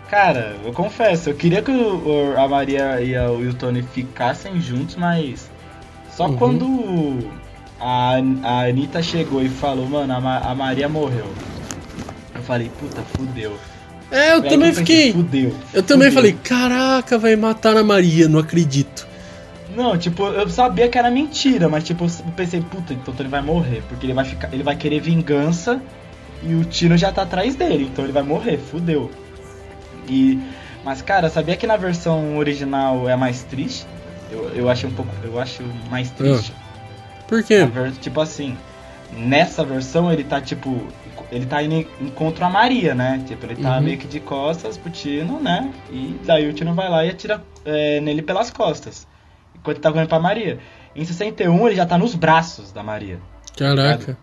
Cara, eu confesso, eu queria que o, a Maria e, a, e o Tony ficassem juntos, mas. Só uhum. quando a, a Anitta chegou e falou, mano, a, a Maria morreu. Eu falei, puta, fudeu. É, eu também eu fiquei. Fudeu. Eu também falei, caraca, vai matar a Maria, não acredito. Não, tipo, eu sabia que era mentira, mas tipo, eu pensei, puta, então ele vai morrer, porque ele vai ficar, ele vai querer vingança e o Tino já tá atrás dele, então ele vai morrer, fudeu. E mas cara, sabia que na versão original é mais triste? Eu, eu acho um pouco, eu acho mais triste. Ah. Por quê? Ver, tipo assim, nessa versão ele tá tipo ele tá indo contra a Maria, né? Tipo, ele tá uhum. meio que de costas pro Tino, né? E daí o Tino vai lá e atira é, nele pelas costas. Enquanto ele tá correndo pra Maria. Em 61 ele já tá nos braços da Maria. Caraca.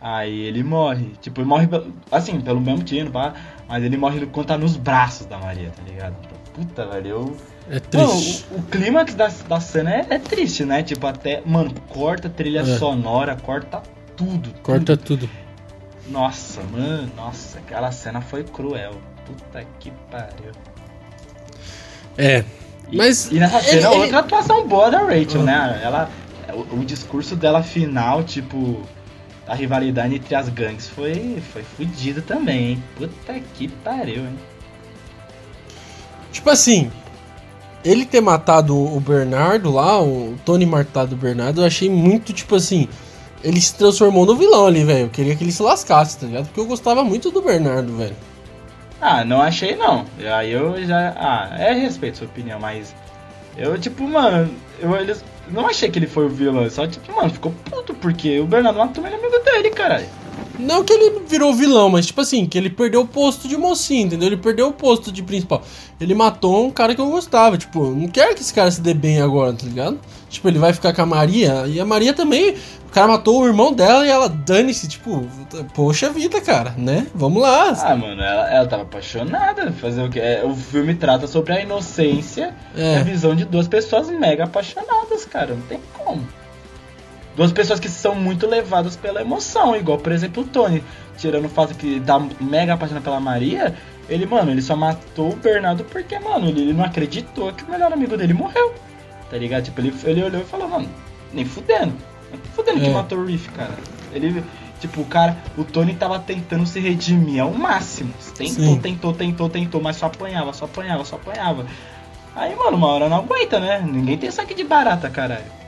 Aí ele morre. Tipo, ele morre assim, pelo mesmo Tino, pá. Mas ele morre quando tá nos braços da Maria, tá ligado? Puta, velho, eu. É triste. Mano, o, o clímax da, da cena é, é, triste, né? Tipo, até. Mano, corta trilha é. sonora, corta tudo. Corta tudo. tudo. Nossa, mano, nossa, aquela cena foi cruel. Puta que pariu. É. E, mas. E nessa cena, ele, outra atuação boa da Rachel, né? Ela. O, o, discurso dela final, tipo. A rivalidade entre as gangues foi, foi fodida também, hein? Puta que pariu, hein? Tipo assim, ele ter matado o Bernardo lá, o Tony matado o Bernardo, eu achei muito, tipo assim, ele se transformou no vilão ali, velho. Eu queria que ele se lascasse, tá ligado? Porque eu gostava muito do Bernardo, velho. Ah, não achei não. Aí eu já. Ah, é respeito sua opinião, mas. Eu, tipo, mano, eu eles, não achei que ele foi o vilão. Só, tipo, mano, ficou puto, porque o Bernardo matou ele amigo dele, caralho. Não que ele virou vilão, mas tipo assim, que ele perdeu o posto de mocinho, entendeu? Ele perdeu o posto de principal. Ele matou um cara que eu gostava, tipo, não quero que esse cara se dê bem agora, tá ligado? Tipo, ele vai ficar com a Maria, e a Maria também, o cara matou o irmão dela e ela dane-se, tipo, poxa vida, cara, né? Vamos lá. Ah, mano, ela, ela tava apaixonada, fazer o que? É, o filme trata sobre a inocência é. e a visão de duas pessoas mega apaixonadas, cara, não tem como. Duas pessoas que são muito levadas pela emoção, igual, por exemplo, o Tony. Tirando o fato que tá mega apaixonado pela Maria, ele, mano, ele só matou o Bernardo porque, mano, ele, ele não acreditou que o melhor amigo dele morreu. Tá ligado? Tipo, ele, ele olhou e falou, mano, nem fudendo. Nem fudendo é. que matou o Riff, cara. Ele, tipo, o cara, o Tony tava tentando se redimir ao máximo. Tentou, Sim. tentou, tentou, tentou, mas só apanhava, só apanhava, só apanhava. Aí, mano, uma hora não aguenta, né? Ninguém tem saque de barata, caralho.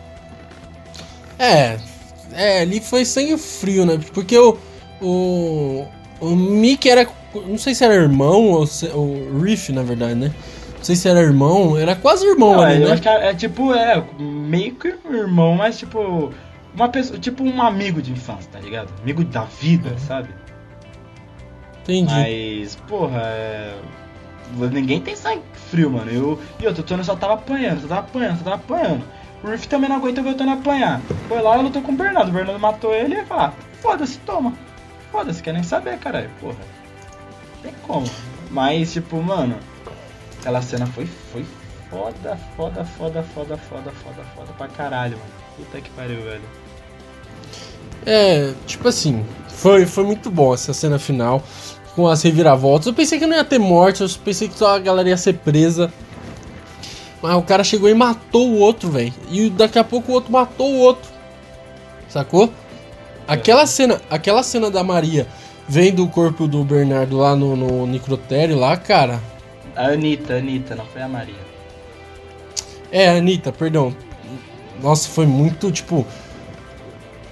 É, é, ali foi sangue frio, né? Porque o, o, o Mickey era, não sei se era irmão ou se, o Riff, na verdade, né? Não sei se era irmão, era quase irmão não, ali, eu né? acho que é, é, tipo, é, meio que irmão, mas tipo, uma pessoa, tipo um amigo de infância, tá ligado? Amigo da vida, uhum. sabe? Entendi. Mas, porra, é... ninguém tem sangue frio, mano. Eu, e outro, o Tony só tava apanhando, só tava apanhando, só tava apanhando. O Riff também não aguenta ver o Tony apanhar. Foi lá e lutou com o Bernardo. O Bernardo matou ele e fala: foda-se, toma. Foda-se, quer nem saber, caralho. Porra. Tem como. Mas, tipo, mano, aquela cena foi, foi foda, foda, foda, foda, foda, foda, foda pra caralho, mano. Puta que pariu, velho. É, tipo assim, foi, foi muito bom essa cena final com as reviravoltas. Eu pensei que não ia ter morte, eu pensei que só a galera ia ser presa. Mas o cara chegou e matou o outro, velho. E daqui a pouco o outro matou o outro. Sacou? Aquela cena, aquela cena da Maria vendo o corpo do Bernardo lá no, no necrotério lá, cara. A Anitta, a Anitta, não foi a Maria. É, a Anitta, perdão. Nossa, foi muito, tipo,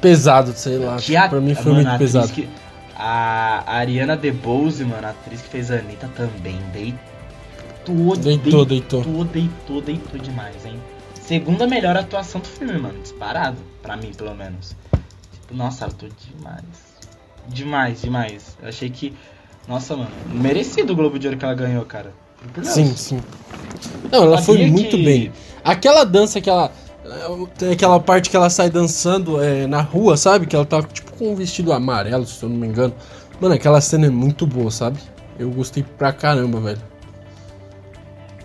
pesado, sei lá. Que a... Pra mim foi mano, muito pesado. Que... A Ariana DeBose, mano, a atriz que fez a Anitta também, deitou deitou, deitou, deitou, deitou, deitou, deitou demais, hein? Segunda melhor atuação do filme, mano, disparado, pra mim, pelo menos. Tipo, nossa, ela atuou demais. Demais, demais. Eu achei que, nossa, mano, merecido o Globo de Ouro que ela ganhou, cara. Sim, sim. Não, ela foi muito que... bem. Aquela dança que ela tem aquela parte que ela sai dançando é, na rua, sabe? Que ela tá tipo com um vestido amarelo, se eu não me engano. Mano, aquela cena é muito boa, sabe? Eu gostei pra caramba, velho.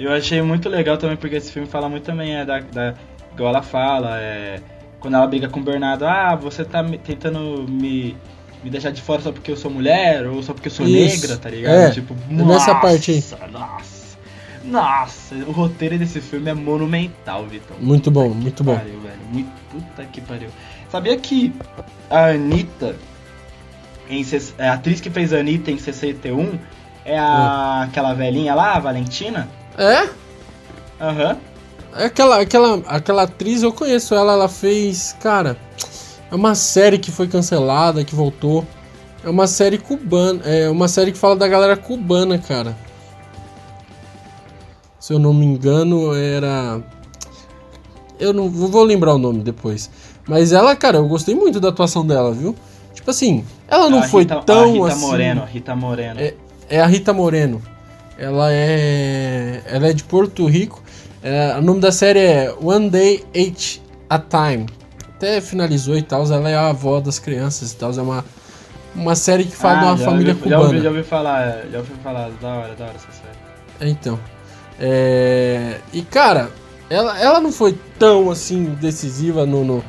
Eu achei muito legal também, porque esse filme fala muito também, é da. da igual ela fala, é. Quando ela briga com o Bernardo, ah, você tá me- tentando me, me deixar de fora só porque eu sou mulher, ou só porque eu sou Isso. negra, tá ligado? É, tipo, nessa parte aí. Nossa, nossa, o roteiro desse filme é monumental, Vitor. Muito bom, muito bom. Pariu, velho. Muito, puta que pariu. Sabia que a Anitta, em, ses- a atriz que fez a Anitta em 61, é a, aquela velhinha lá, a Valentina? É? Aham. É Aquela, aquela, aquela atriz, eu conheço ela, ela fez. Cara, é uma série que foi cancelada, que voltou. É uma série cubana. É uma série que fala da galera cubana, cara. Se eu não me engano, era. Eu não vou lembrar o nome depois. Mas ela, cara, eu gostei muito da atuação dela, viu? Tipo assim, ela não A foi Rita- tão a Rita assim. Moreno, Rita Moreno. É- É a Rita Moreno. Ela é. Ela é de Porto Rico. É, o nome da série é One Day Each a Time. Até finalizou e tal. Ela é a avó das crianças e tal. É uma, uma série que fala de uma Ah, já família ouvi, Já cubana. ouvi, já ouvi falar, já ouvi falar, da hora, da hora essa série. É, Então. É, E cara, ela, ela não foi tão assim decisiva no. no-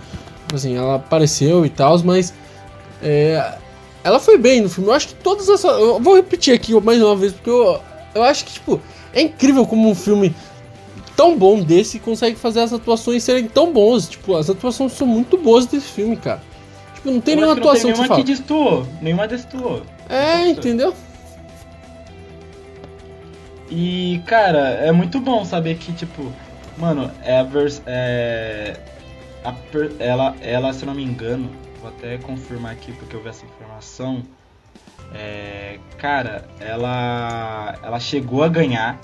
assim, ela apareceu e tal, mas. é, ela foi bem no filme. Eu acho que todas as. Eu vou repetir aqui mais uma vez, porque eu, eu acho que, tipo, é incrível como um filme tão bom desse consegue fazer as atuações serem tão boas. Tipo, as atuações são muito boas desse filme, cara. Tipo, não tem Eu nenhuma que não atuação tem que nenhuma fala. que destoou, nenhuma destoou. É, entendeu? E, cara, é muito bom saber que, tipo, mano, é a vers é, a ela, ela, se eu não me engano, vou até confirmar aqui porque eu vi essa informação. É, cara, ela, ela chegou a ganhar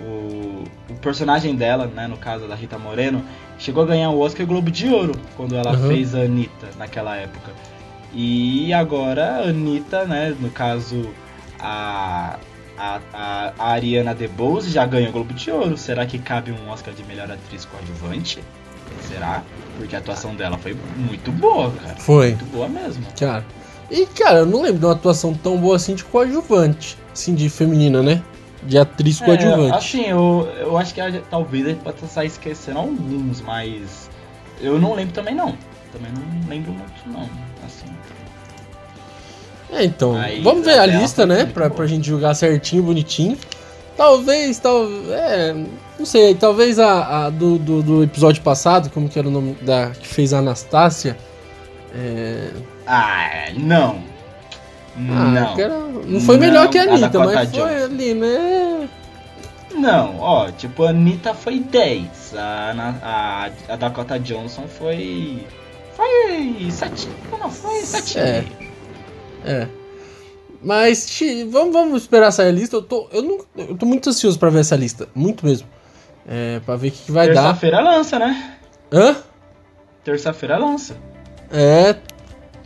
o, o personagem dela, né, no caso da Rita Moreno, chegou a ganhar o Oscar Globo de Ouro quando ela Uhum. fez a Anitta naquela época. E agora a Anitta, né, no caso a, a, a, a Ariana DeBose já ganhou o Globo de Ouro. Será que cabe um Oscar de melhor atriz coadjuvante? Será? Porque a atuação dela foi muito boa, cara. Foi. Muito boa mesmo. Cara. E, cara, eu não lembro de uma atuação tão boa assim de coadjuvante. Assim, de feminina, né? De atriz coadjuvante. É, assim, eu, eu acho que a- talvez a gente possa sair esquecendo alguns, mas eu não lembro também não. Também não lembro muito não, assim. É, então, vamos ver a ela lista, né? Pra, boa. pra gente julgar certinho, bonitinho. Talvez, tal, é, não sei, talvez a, a do, do, do episódio passado, como que era o nome da que fez a Anastácia? É, Ah, não. ah, não. não foi melhor Não, que a Anitta, mas foi Johnson. ali, né? Não, ó, tipo, a Anitta foi 10. A, a, a Dakota Johnson foi. Foi 7. Não, foi 7. É. É. Mas ti- vamos, vamos esperar sair a lista. Eu tô, eu, não, eu tô muito ansioso pra ver essa lista. Muito mesmo. É, pra ver o que, que vai dar. Terça-feira lança, né? Hã? Terça-feira lança. É.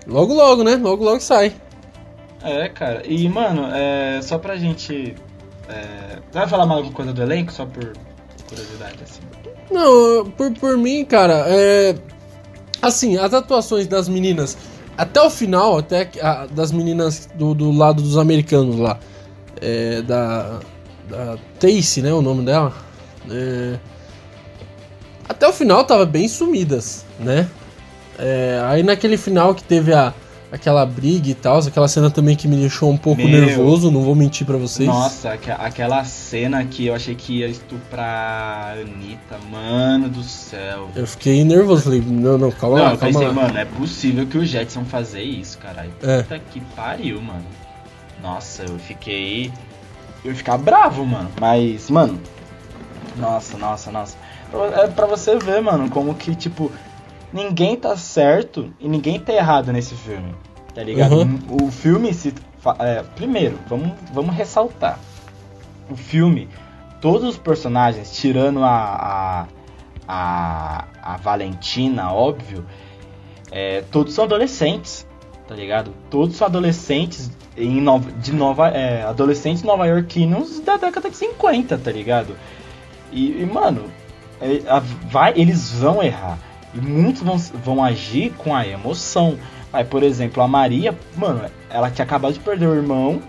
Logo, logo, né? Logo, logo sai. É, cara. E, mano, é, só pra gente. É, vai falar mais alguma coisa do elenco? Só por curiosidade, assim. Não, por, por mim, cara, é. Assim, as atuações das meninas, até o final, até a- das meninas do, do lado dos americanos lá, é, da. Da Tace, né? O nome dela. É, até o final tava bem sumidas, né? É, aí naquele final que teve a, aquela briga e tal, aquela cena também que me deixou um pouco Meu. nervoso, não vou mentir pra vocês. Nossa, aque- aquela cena que eu achei que ia estuprar a Anitta, mano do céu. Eu fiquei nervoso, falei, não, não, calma Não, lá, eu calma pensei, lá. mano, é possível que o Jetson fazer isso, caralho. É. Puta que pariu, mano. Nossa, eu fiquei. Eu ia ficar bravo, mano. Mas, mano. Nossa, nossa, nossa. É pra você ver, mano, como que, tipo, ninguém tá certo e ninguém tá errado nesse filme. Tá ligado? Uhum. O filme se. é, primeiro, vamos, vamos ressaltar. O filme, todos os personagens, tirando a. a, a, a Valentina, óbvio, é, todos são adolescentes, tá ligado? Todos são adolescentes em Nova, de Nova, é, adolescentes nova-iorquinos da década de 50, tá ligado? E, e, mano, é, vai, eles vão errar. E muitos vão, vão agir com a emoção. Aí, por exemplo, a Maria, mano, ela tinha acabado de perder o irmão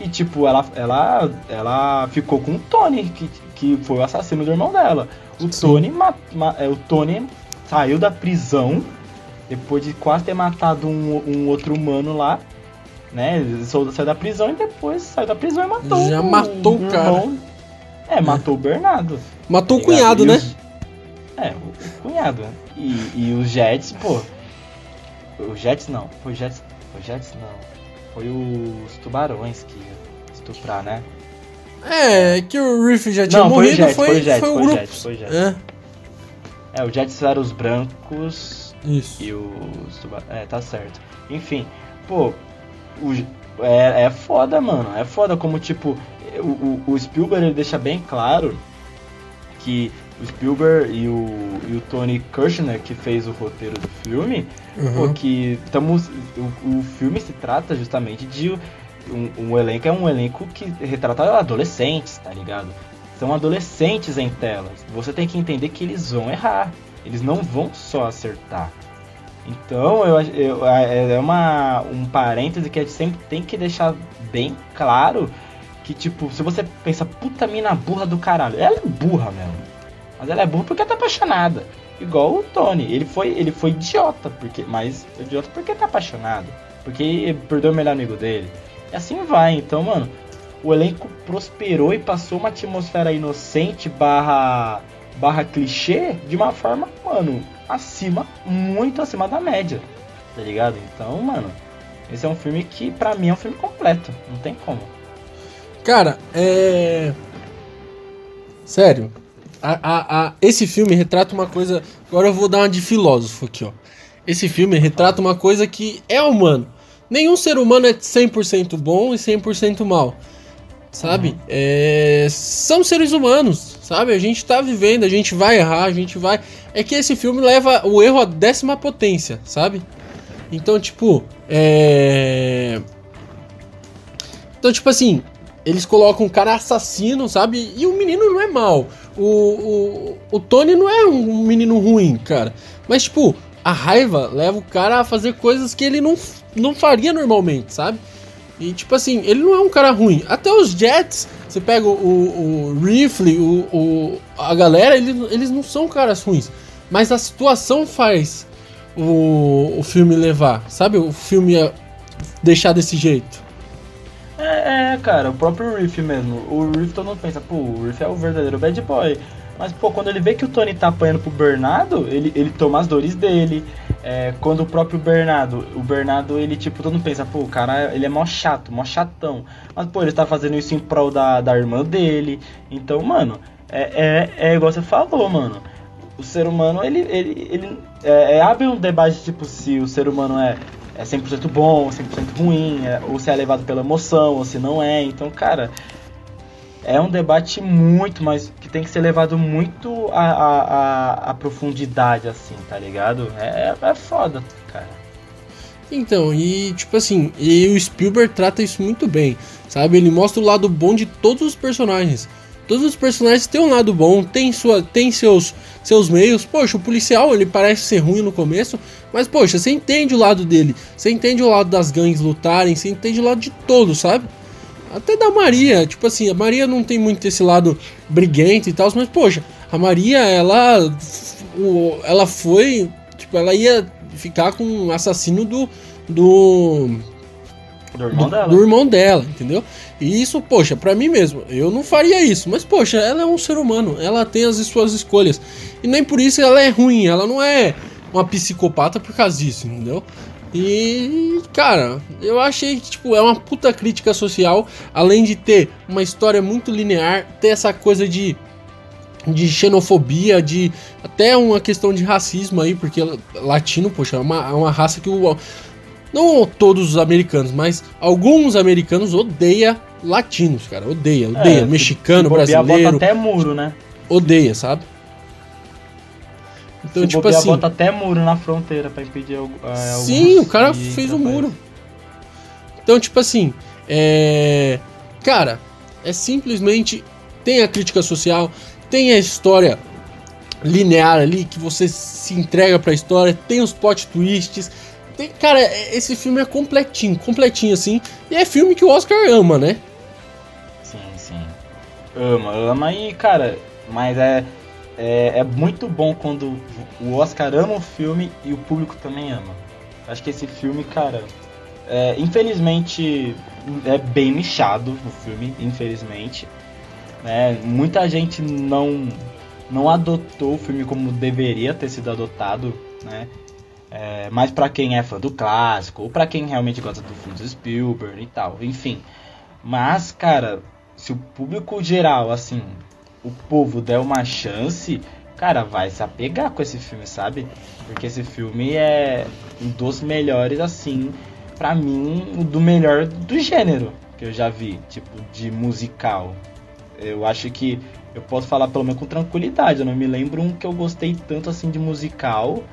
E tipo, ela, ela, ela ficou com o Tony, que, que foi o assassino do irmão dela. O Tony, ma, ma, é, o Tony saiu da prisão depois de quase ter matado um, um outro humano lá. Né? Ele saiu da prisão e depois saiu da prisão e matou. Já o, matou o, cara. Irmão. É, matou o Bernardo. Matou tá o cunhado, né? Os... É, o, o cunhado. E, e os Jets, pô. O Jets não. Foi o Jets. Foi o Jets não. Foi os tubarões que estuprar, né? É, que o Riff já tinha não, morrido, foi, o Jets, foi, foi, o Jets, foi, o foi, grupo. Jets, foi o Jets. É. é, o Jets eram os brancos Isso. e os tubarões. É, tá certo. Enfim, pô, o, é, é foda, mano. É foda como, tipo, o, o, o Spielberg ele deixa bem claro que o Spielberg e o, e o Tony Kushner, que fez o roteiro do filme, uhum. porque estamos, o, o filme se trata justamente de um, um, elenco é um elenco que retrata adolescentes, tá ligado? São adolescentes em telas. Você tem que entender que eles vão errar. Eles não vão só acertar. Então, eu, eu, é, é uma, um parêntese que a gente sempre tem que deixar bem claro que, tipo, se você pensa, puta mina burra do caralho, ela é burra mesmo. Mas ela é burra porque tá apaixonada. Igual o Tony. Ele foi, ele foi idiota, porque, mas idiota porque tá apaixonado. Porque perdeu o melhor amigo dele. E assim vai. Então, mano, o elenco prosperou e passou uma atmosfera inocente barra, barra clichê de uma forma, mano, acima, muito acima da média. Tá ligado? Então, mano, esse é um filme que pra mim é um filme completo. Não tem como. Cara, é. Sério, a, a, a, esse filme retrata uma coisa. Agora eu vou dar uma de filósofo aqui, ó. Esse filme retrata uma coisa que é humano. Nenhum ser humano é 100% bom e 100% mal. Sabe? Uhum. É, são seres humanos, sabe? A gente tá vivendo, a gente vai errar, a gente vai. É que esse filme leva o erro à décima potência, sabe? Então, tipo. É. Então, tipo assim, eles colocam um cara assassino, sabe? E o menino não é mal. O, o, o Tony não é um menino ruim, cara. Mas, tipo, a raiva leva o cara a fazer coisas que ele não, não faria normalmente, sabe? E, tipo assim, ele não é um cara ruim. Até os Jets, você pega o, o, Rifle, o, o, a galera, eles, eles não são caras ruins. Mas a situação faz o, o filme levar, sabe? O filme deixar desse jeito. É, é, cara, o próprio Riff mesmo. O Riff todo mundo pensa, pô, o Riff é o verdadeiro bad boy. Mas, pô, quando ele vê que o Tony tá apanhando pro Bernardo, ele, ele toma as dores dele. É, quando o próprio Bernardo, o Bernardo, ele, tipo, todo mundo pensa, pô, o cara, ele é mó chato, mó chatão. Mas, pô, ele tá fazendo isso em prol da, da irmã dele. Então, mano, é, é, é igual você falou, mano. O ser humano, ele, ele, ele é, é, abre um debate, tipo, se o ser humano é é 100% bom, 100% ruim, é, ou se é levado pela emoção, ou se não é. Então, cara, é um debate muito, mas que tem que ser levado muito a, a, a, a profundidade, assim, tá ligado? É, é foda, cara. Então, e tipo assim, e o Spielberg trata isso muito bem, sabe? Ele mostra o lado bom de todos os personagens. Todos os personagens têm um lado bom, tem, sua, tem seus, seus meios. Poxa, o policial ele parece ser ruim no começo, mas poxa, você entende o lado dele. Você entende o lado das gangues lutarem, você entende o lado de todos, sabe? Até da Maria, tipo assim, a Maria não tem muito esse lado briguento e tal, mas poxa, a Maria, ela. Ela foi. Tipo, ela ia ficar com o assassino do. Do. Do irmão, do, dela. do irmão dela, entendeu? E isso, poxa, para mim mesmo, eu não faria isso. Mas, poxa, ela é um ser humano, ela tem as suas escolhas. E nem por isso ela é ruim, ela não é uma psicopata por causa disso, entendeu? E, cara, eu achei que, tipo, é uma puta crítica social, além de ter uma história muito linear, ter essa coisa de de xenofobia, de até uma questão de racismo aí, porque latino, poxa, é uma, é uma raça que o, não todos os americanos, mas alguns americanos odeiam latinos, cara. Odeia, odeia. É, Mexicano, se brasileiro. Bota até muro, né? Odeia, sabe? Então, se tipo bobear, assim. bota até muro na fronteira pra impedir é, Sim, o cara fez o um muro. Então, tipo assim. É. Cara, é simplesmente. Tem a crítica social, tem a história linear ali que você se entrega pra história, tem os plot twists tem, cara, esse filme é completinho, completinho assim. E é filme que o Oscar ama, né? Ama, ama e, cara, mas é, é, é muito bom quando o Oscar ama o filme e o público também ama. Acho que esse filme, cara, é, infelizmente é bem nichado o filme, infelizmente. É, muita gente não, não adotou o filme como deveria ter sido adotado, né? É, mas para quem é fã do clássico, ou para quem realmente gosta do filme do Spielberg e tal, enfim. Mas, cara, se o público geral, assim, o povo der uma chance, cara, vai se apegar com esse filme, sabe? Porque esse filme é um dos melhores, assim, para mim, do melhor do gênero que eu já vi, tipo, de musical. Eu acho que eu posso falar pelo menos com tranquilidade. Eu não me lembro um que eu gostei tanto assim de musical.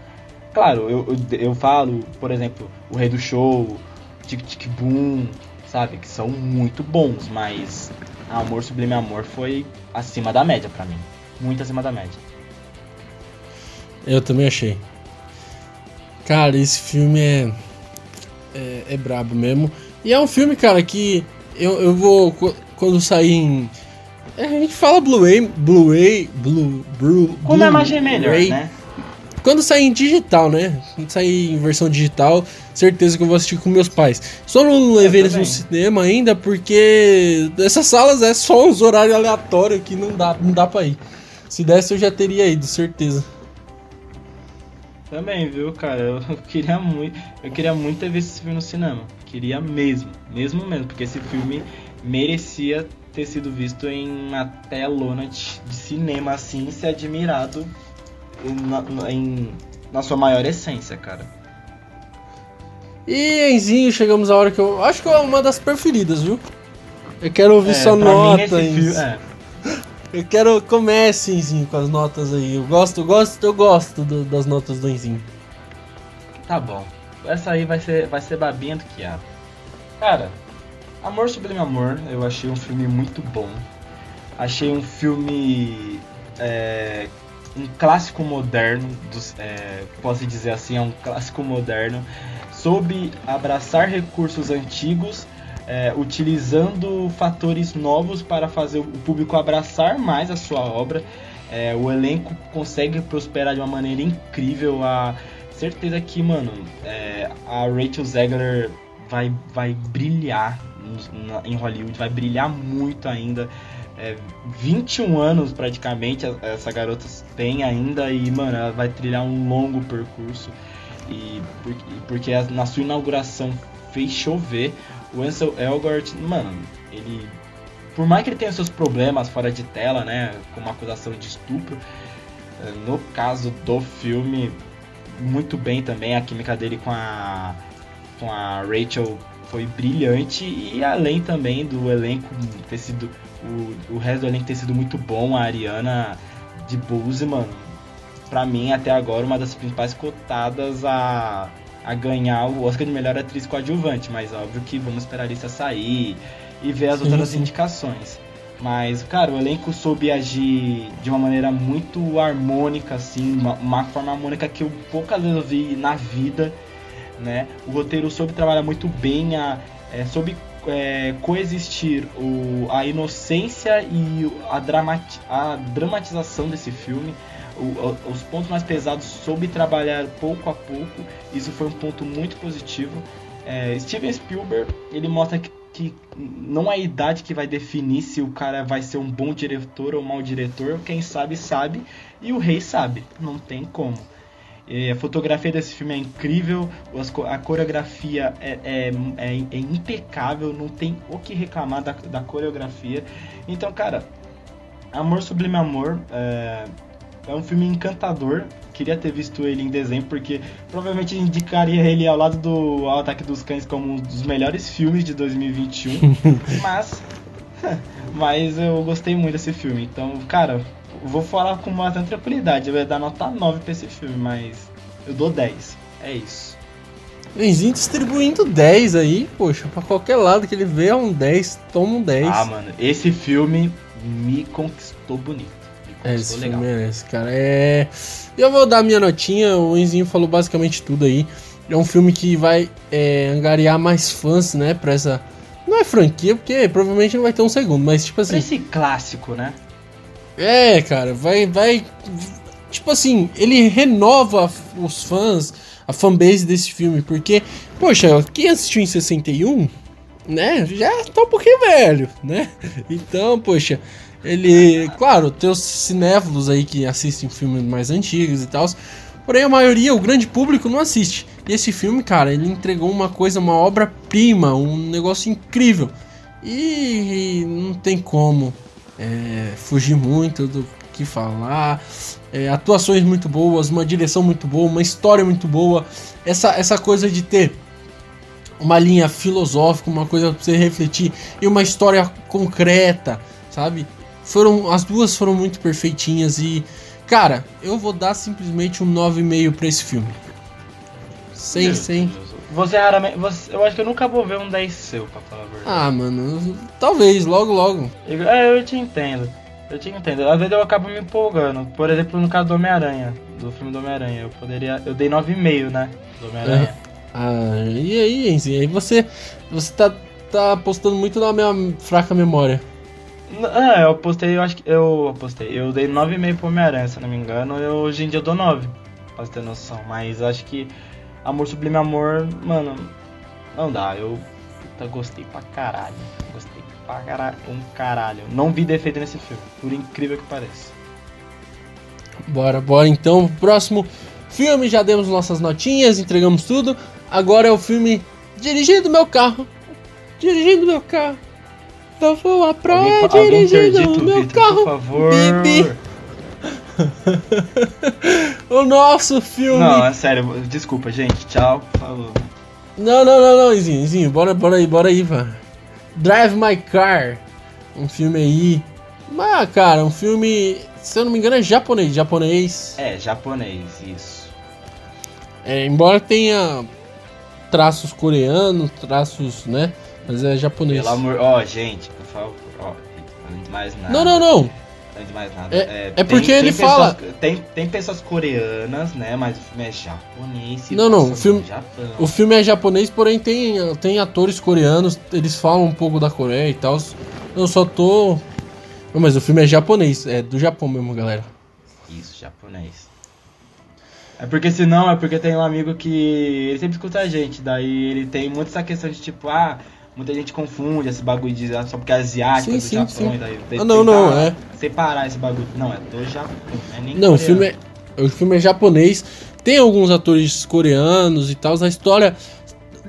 Claro, eu, eu, eu falo, por exemplo, O Rei do Show, Tic Tic Boom, sabe? Que são muito bons, mas Amor Sublime Amor foi acima da média para mim. Muito acima da média. Eu também achei. Cara, esse filme é, é, é brabo mesmo. E é um filme, cara, que eu, eu vou. Quando sair em. É, a gente fala Blu-ray. Blu-ray. Blue, Blue, Quando a imagem é melhor, né? Quando sair em digital, né? Quando sair em versão digital, certeza que eu vou assistir com meus pais. Só não levei eles no cinema ainda porque essas salas é só uns horários aleatórios que não dá, não dá pra ir. Se desse eu já teria ido, certeza. Também, viu, cara? Eu (laughs) queria muito, eu queria muito ter visto esse filme no cinema. Queria mesmo, mesmo mesmo, porque esse filme merecia ter sido visto em uma telona de, de cinema assim, ser admirado na, em, na sua maior essência, cara. E Enzinho, chegamos à hora que eu acho que é uma das preferidas, viu? Eu quero ouvir é, sua nota, Enzinho. É. Eu quero comece, Enzinho, com as notas aí. Eu gosto, eu gosto, eu gosto do, das notas do Enzinho. Tá bom. Essa aí vai ser, vai ser babinha do quiabo. Cara, Amor Sublime Amor, eu achei um filme muito bom. Achei um filme. É, um clássico moderno, dos, é, posso dizer assim, é um clássico moderno. Soube abraçar recursos antigos, é, utilizando fatores novos para fazer o público abraçar mais a sua obra. É, o elenco consegue prosperar de uma maneira incrível. A certeza que, mano, é, a Rachel Zegler vai, vai brilhar em Hollywood, vai brilhar muito ainda. É, 21 anos praticamente essa garota tem ainda e, mano, ela vai trilhar um longo percurso. E porque, porque na sua inauguração fez chover. O Ansel Elgort, mano, ele. Por mais que ele tenha seus problemas fora de tela, né? Com uma acusação de estupro, é, no caso do filme, muito bem também. A química dele com a, com a Rachel foi brilhante e além também do elenco ter sido o, o resto do elenco ter sido muito bom, a Ariana de Buse, mano, pra mim até agora uma das principais cotadas a, a ganhar o Oscar de melhor atriz coadjuvante, mas óbvio que vamos esperar isso a sair e ver as sim, outras sim. indicações. Mas, cara, o elenco soube agir de uma maneira muito harmônica, assim, uma, uma forma harmônica que eu poucas vezes vi na vida né? O roteiro soube trabalhar muito bem, a, é, soube é, coexistir o, a inocência e a, dramati a dramatização desse filme. O, os pontos mais pesados soube trabalhar pouco a pouco. Isso foi um ponto muito positivo. É, Steven Spielberg ele mostra que, que não é a idade que vai definir se o cara vai ser um bom diretor ou um mau diretor. Quem sabe sabe e o rei sabe. Não tem como. A fotografia desse filme é incrível, a coreografia é, é, é, é impecável, não tem o que reclamar da, da coreografia. Então, cara, Amor Sublime Amor é, é um filme encantador. Queria ter visto ele em dezembro, porque provavelmente indicaria ele ao lado do Ao Ataque dos Cães como um dos melhores filmes de 2021. (laughs) mas, (laughs) mas eu gostei muito desse filme. Então, cara, vou falar com bastante tranquilidade. Eu ia dar nota 9 pra esse filme, mas eu dou 10. É isso. Benzinho distribuindo 10 aí, poxa, pra qualquer lado que ele vê é um 10, toma um 10. Ah, mano, esse filme me conquistou bonito. Me é, esse legal. filme merece, cara. É. Eu vou dar minha notinha, o Enzinho falou basicamente tudo aí. É um filme que vai é, angariar mais fãs, né, pra essa, Não é franquia, porque provavelmente não vai ter um segundo, mas tipo assim. Esse clássico, né? É, cara, vai. vai tipo assim, ele renova os fãs, a fanbase desse filme, porque, poxa, quem assistiu em 61, né, já tá um pouquinho velho, né? Então, poxa, ele. Claro, tem os cinéfilos aí que assistem filmes mais antigos e tal. Porém, a maioria, o grande público, não assiste. E esse filme, cara, ele entregou uma coisa, uma obra-prima, um negócio incrível. E, não tem como é, fugir muito do que falar. É, atuações muito boas, uma direção muito boa, uma história muito boa. Essa, essa coisa de ter uma linha filosófica, uma coisa pra você refletir e uma história concreta, sabe? Foram as duas foram muito perfeitinhas e cara, eu vou dar simplesmente um 9,5 para esse filme. Sem, Meu sem. Você raramente. Você, eu acho que eu nunca vou ver um 10 seu, pra falar a verdade. Ah, mano, talvez logo logo. Eu- É, eu te entendo. Eu te entendo. Às vezes eu acabo me empolgando. Por exemplo, no caso do Homem-Aranha, do filme do Homem-Aranha, eu poderia. Eu dei 9,5, né? Do Homem-Aranha. Ah, e aí, Enzi? Aí você você tá tá apostando muito na minha fraca memória. Ah, eu postei, eu acho que. Eu postei. Eu dei 9,5 pro Homem-Aranha, se não me engano. Eu, hoje em dia eu dou 9, pra você ter noção. Mas acho que Amor Sublime Amor, mano, não dá. Eu puta, gostei pra caralho. Gostei pra caralho. Um caralho. Não vi defeito nesse filme, por incrível que pareça. Bora, bora então. Próximo filme, já demos nossas notinhas, entregamos tudo. Agora é o filme Dirigindo meu carro. Dirigindo meu carro. Eu vou à Alguém, praia alguém dirigindo o meu carro. por favor. Bibi. O nosso filme. Não, é sério, desculpa, gente. Tchau. Falou. Não, não, não, não, Izinho, Izinho, bora, bora aí, bora aí, mano. Drive My Car, um filme aí. Mas, cara, um filme, se eu não me engano, é japonês, japonês. É, japonês, isso. É, embora tenha traços coreanos, traços, né? Mas é japonês. Pelo amor. Ó, gente, por favor. Ó, de mais nada. Não, não, não. De mais nada. É- é porque ele pessoas- fala- Tem, tem pessoas coreanas, né? Mas o filme é japonês. Não, não, o filme-. O filme é japonês, porém tem, tem atores coreanos, eles falam um pouco da Coreia e tal. Eu só tô. Não, mas o filme é japonês, é do Japão mesmo, galera. Isso, japonês. É porque senão, é porque tem um amigo que ele sempre escuta a gente, daí ele tem muito essa questão de tipo, ah, muita gente confunde esse bagulho de ah, só porque é asiático, Sim, do sim, Japão, sim. e daí tem Ah, que não, não, é. separar esse bagulho. Não, é do Japão, não é nem Não, o filme é, o filme é japonês, tem alguns atores coreanos e tal, a história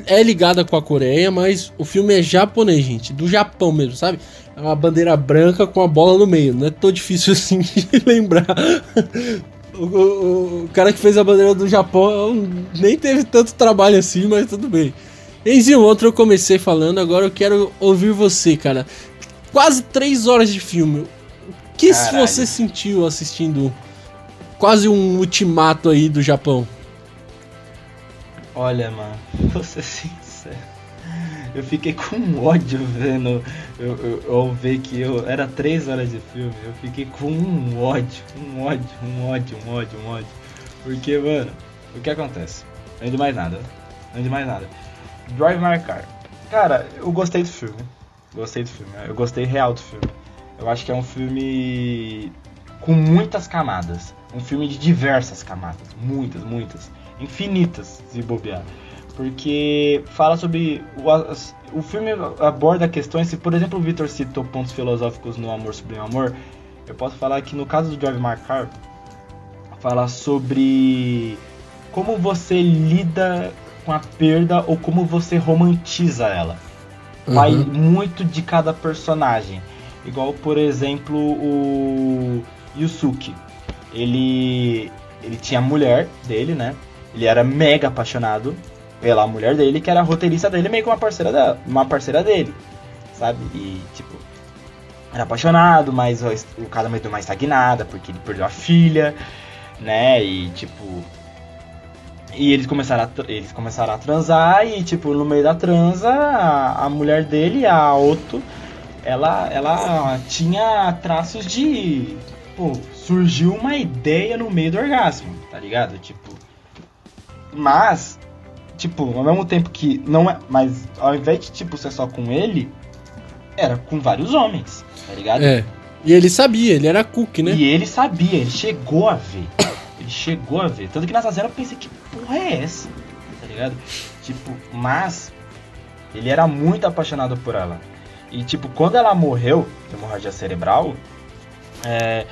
é ligada com a Coreia, mas o filme é japonês, gente, do Japão mesmo, sabe? É uma bandeira branca com a bola no meio, não é tão difícil (laughs) assim de lembrar. O, o- o cara que fez a bandeira do Japão nem teve tanto trabalho assim, mas tudo bem. Enzinho, outro eu comecei falando, agora eu quero ouvir você, cara. Quase três horas de filme. O que Caralho. você sentiu assistindo quase um ultimato aí do Japão? Olha, mano, (laughs) vou ser sincero. Eu fiquei com ódio vendo. Eu, eu, eu ver que eu. Era três horas de filme. Eu fiquei com um ódio, um ódio, um ódio, um ódio, um ódio. Porque, mano, o que acontece? Não de mais nada. Não de mais nada. Drive My Car. Cara, eu gostei do filme. Gostei do filme. Eu gostei real do filme. Eu acho que é um filme com muitas camadas. Um filme de diversas camadas. Muitas, muitas. Infinitas, se bobear. Porque fala sobre. O, o filme aborda questões. Se, por exemplo, o Victor citou pontos filosóficos no Amor Sublime Amor, eu posso falar que no caso do Drive My Car, fala sobre como você lida com a perda ou como você romantiza ela vai Uhum. muito de cada personagem. Igual, por exemplo, o Yusuke. Ele ele tinha a mulher dele, né? Ele era mega apaixonado pela mulher dele, que era a roteirista dele, meio que uma parceira dela, uma parceira dele, sabe? E tipo, era apaixonado, mas o, o casamento deu uma estagnada porque ele perdeu a filha, né? E tipo, e eles começaram, a, eles começaram a transar e, tipo, no meio da transa, a, a mulher dele, a Otto, ela, ela tinha traços de... Pô, surgiu uma ideia no meio do orgasmo, tá ligado? Tipo... Mas, tipo, ao mesmo tempo que não é. Mas ao invés de, tipo, ser só com ele, era com vários homens, tá ligado? É. E ele sabia, ele era cook, né? E ele sabia, ele chegou a ver. (coughs) Ele chegou a ver. Tanto que nessa cena eu pensei, que porra é essa? Tá ligado? Tipo, mas ele era muito apaixonado por ela. E tipo, quando ela morreu, de hemorragia cerebral, é,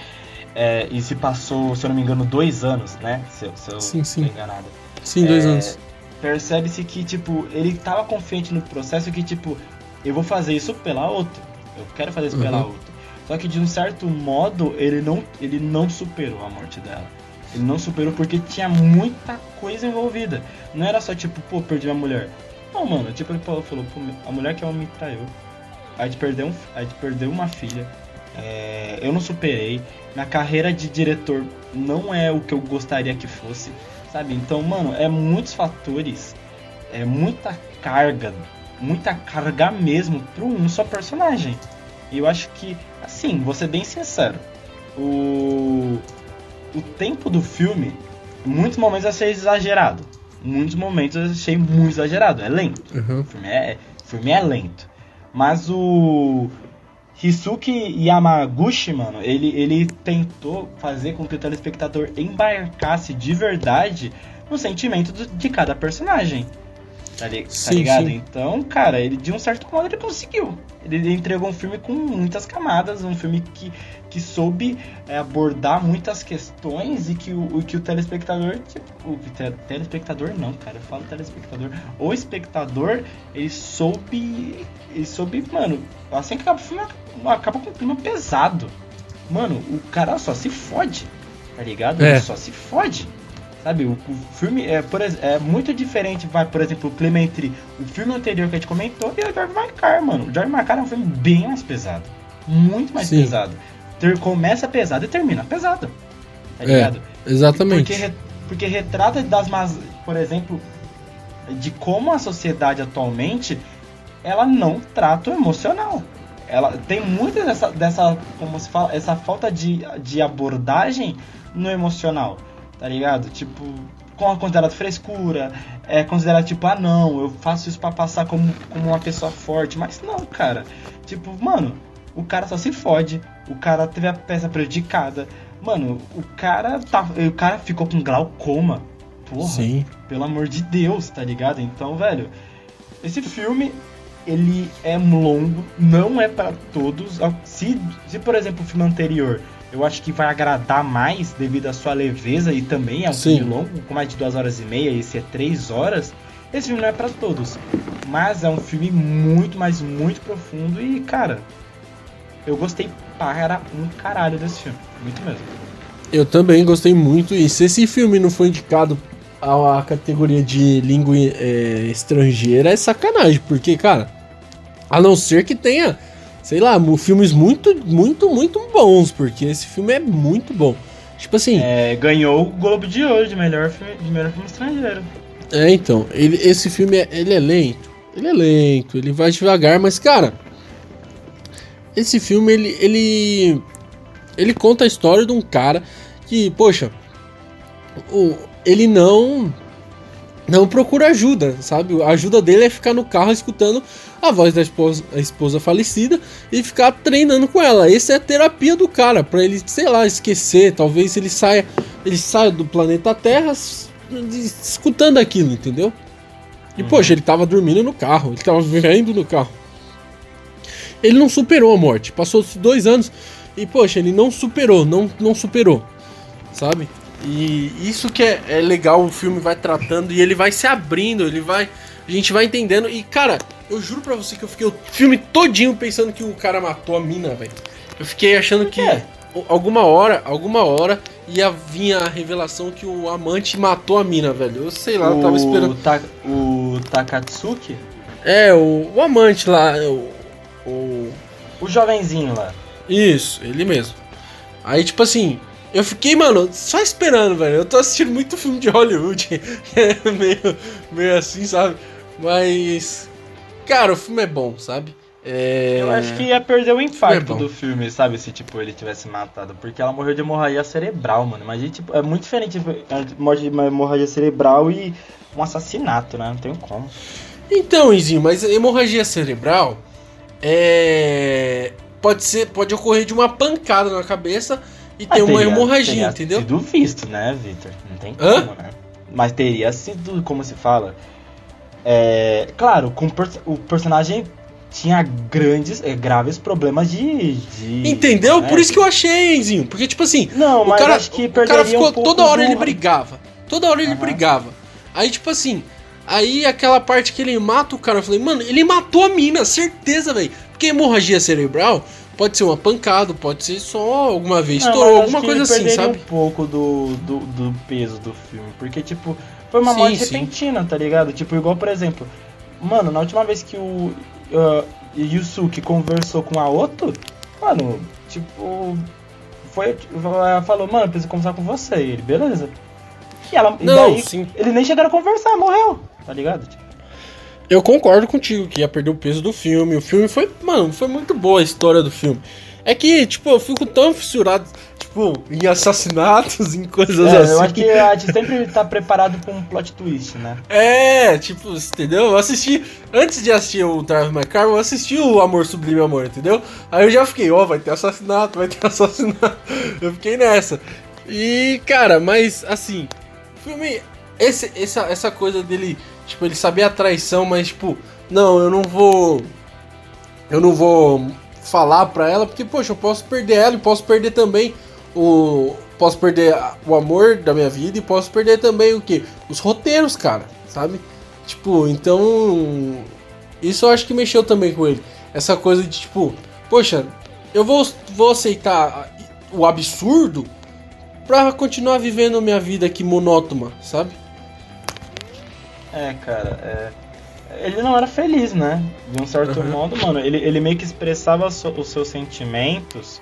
é, e se passou, se eu não me engano, dois anos, né? Se, se eu Sim, sim. enganado. Sim, dois É, anos. Percebe-se que, tipo, ele tava confiante no processo que, tipo, eu vou fazer isso pela outra. Eu quero fazer isso pela Uhum. outra. Só que de um certo modo, ele não, ele não superou a morte dela. Ele não superou porque tinha muita coisa envolvida. Não era só tipo, pô, perdi minha mulher. Não, mano, tipo, ele falou, pô, a mulher que ela me traiu. A gente perdeu, um, gente perdeu uma filha. É, eu não superei. Minha carreira de diretor não é o que eu gostaria que fosse. Sabe? Então, mano, é muitos fatores. É muita carga. Muita carga mesmo para um só personagem. E eu acho que, assim, vou ser bem sincero. O, o tempo do filme, em muitos momentos eu achei exagerado. Em muitos momentos eu achei muito exagerado. É lento. Uhum. O filme é, o filme é lento. Mas o Hisuki Yamaguchi, mano, ele, ele tentou fazer com que o telespectador embarcasse de verdade no sentimento do- de cada personagem. Tá, li- tá Sim, ligado? sim. Então, cara, ele de um certo modo ele conseguiu. Ele entregou um filme com muitas camadas, um filme que, que soube é, abordar muitas questões e que o, o que o telespectador, tipo, o te- telespectador não, cara, eu falo telespectador, o espectador, ele soube, ele soube, mano, assim que acaba o filme, acaba com um clima pesado. Mano, o cara só se fode, tá ligado? É. Ele só se fode. Sabe, o, o filme é, por, é muito diferente, vai, por exemplo, o clima entre o filme anterior que a gente comentou e o George Marcar, mano. O George Marcar é um filme bem mais pesado. Muito mais Sim. pesado. Ter, começa pesado e termina pesado. Tá É. ligado? Exatamente. Porque, porque retrata das mas, por exemplo, de como a sociedade atualmente ela não trata o emocional. Ela tem muito dessa, dessa como se fala, essa falta de, de abordagem no emocional, tá ligado? Tipo, com a considerado frescura, é considerado tipo, ah não, eu faço isso pra passar como, como uma pessoa forte, mas não, cara. Tipo, mano, o cara só se fode, o cara teve a peça prejudicada. Mano, o cara tá, o cara ficou com glaucoma. Porra, Sim. pelo amor de Deus, tá ligado? Então, velho, esse filme ele é longo, não é pra todos. Se, se por exemplo o filme anterior, eu acho que vai agradar mais devido à sua leveza e também é um Sim. filme longo, com mais de duas horas e meia, esse é três horas. Esse filme não é pra todos, mas é um filme muito, mas muito profundo e cara, eu gostei para um caralho desse filme, muito mesmo. Eu também gostei muito. E se esse filme não foi indicado à categoria de língua é, estrangeira, é sacanagem. Porque, cara, a não ser que tenha, sei lá, filmes muito, muito, muito bons. Porque esse filme é muito bom. Tipo assim, é, É, ganhou o Globo de Ouro de melhor filme, de melhor filme estrangeiro. então, ele, esse filme é, ele é lento. Ele é lento, ele vai devagar, mas, cara, esse filme, ele, ele, ele conta a história de um cara que, poxa, o, ele não não procura ajuda, sabe? A ajuda dele é ficar no carro escutando a voz da esposa, a esposa falecida e ficar treinando com ela. Essa é a terapia do cara, pra ele, sei lá, esquecer, talvez ele saia, ele saia do planeta Terra escutando aquilo, entendeu? E Uhum. poxa, ele tava dormindo no carro, ele tava vivendo no carro. Ele não superou a morte, passou-se dois anos e, poxa, ele não superou, não, não superou, sabe? E isso que é, é legal, o filme vai tratando e ele vai se abrindo, ele vai. A gente vai entendendo. E, cara, eu juro pra você que eu fiquei o filme todinho pensando que o cara matou a mina, velho. Eu fiquei achando que o- alguma hora, alguma hora, ia vir a revelação que o amante matou a mina, velho. Eu sei lá, eu tava esperando. Ta- o Takatsuki, É, o, o amante lá, o, o. o jovenzinho lá. Isso, ele mesmo. Aí, tipo assim, eu fiquei, mano, só esperando, velho. Eu tô assistindo muito filme de Hollywood. (laughs) é meio, meio assim, sabe? Mas. Cara, o filme é bom, sabe? É... Eu acho que ia perder o É impacto bom. do filme, sabe? Se, tipo, ele tivesse matado. Porque ela morreu de hemorragia cerebral, mano. Mas, tipo, é muito diferente a morte de uma hemorragia cerebral e um assassinato, né? Não tem como. Então, Izinho, mas hemorragia cerebral é. Pode ser. Pode ocorrer de uma pancada na cabeça e ter Mas uma teria- hemorragia, teria entendeu? sido visto, né, Victor? Não tem Hã? como, né? Mas teria sido, como se fala. É, claro, com o personagem tinha grandes, é, graves problemas de. de Entendeu? né? Por isso que eu achei, Izinho. Porque, tipo assim, Não, o mas cara, acho que o cara ficou. um toda hora do- ele brigava. Toda hora ele Aham. brigava. Aí, tipo assim. Aí aquela parte que ele mata o cara, eu falei, mano, ele matou a mina, certeza, velho. Porque hemorragia cerebral pode ser uma pancada, pode ser só alguma vez Não, estourou, alguma coisa assim, sabe? um pouco do, do, do peso do filme. Porque, tipo, foi uma Sim, morte sim. repentina, tá ligado? Tipo, igual, por exemplo, mano, na última vez que o uh, Yusuke conversou com a Otto, mano, tipo, foi, ela falou, mano, eu preciso conversar com você. E ele, beleza. E ela, e Não, daí, sim. eles nem chegaram a conversar, morreu, tá ligado? Eu concordo contigo que ia perder o peso do filme. O filme foi, mano, foi muito boa a história do filme. É que, tipo, eu fico tão fissurado, tipo, em assassinatos, em coisas é, assim. eu acho que a gente sempre tá preparado pra um plot twist, né? É, tipo, entendeu? Eu assisti, antes de assistir o Drive My Car, eu assisti o Amor Sublime Amor, entendeu? Aí eu já fiquei, ó, vai ter assassinato, vai ter (laughs) assassinato. Eu fiquei nessa. E, cara, mas, assim, o filme, esse, essa, essa coisa dele, tipo, ele saber a traição, mas, tipo, não, eu não vou, eu não vou falar pra ela, porque, poxa, eu posso perder ela e posso perder também o... Posso perder o amor da minha vida e posso perder também o quê? Os roteiros, cara, sabe? Tipo, então. Isso eu acho que mexeu também com ele. Essa coisa de tipo, poxa, eu vou, vou aceitar o absurdo pra continuar vivendo minha vida aqui monótona, sabe? É, cara, é... ele não era feliz, né? De um certo Uhum. modo, mano. Ele, ele meio que expressava so- os seus sentimentos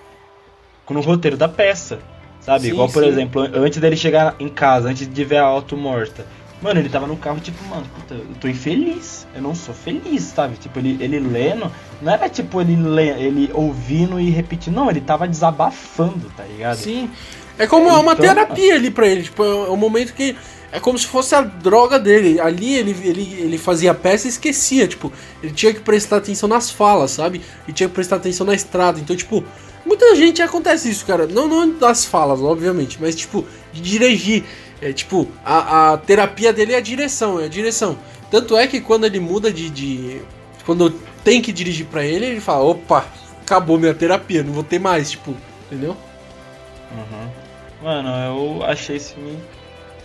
no roteiro da peça, sabe? Sim, Igual, por sim. exemplo, antes dele chegar em casa, antes de ver a auto morta. Mano, ele tava no carro, tipo, mano, puta, eu tô infeliz. Eu não sou feliz, sabe? Tipo, ele, ele lendo. Não era tipo ele lê, ele ouvindo e repetindo. Não, ele tava desabafando, tá ligado? Sim. É como é uma Então- terapia ali pra ele. Tipo, é um momento que. É como se fosse a droga dele. Ali ele, ele, ele fazia a peça e esquecia. Tipo, ele tinha que prestar atenção nas falas, sabe? E tinha que prestar atenção na estrada. Então, tipo, muita gente acontece isso, cara. Não, não das falas, obviamente, mas, tipo, de dirigir. É tipo, a, a terapia dele é a direção, é a direção. Tanto é que quando ele muda de. de quando tem que dirigir pra ele, ele fala: opa, acabou minha terapia, não vou ter mais, tipo, entendeu? Uhum. Mano, eu achei esse filme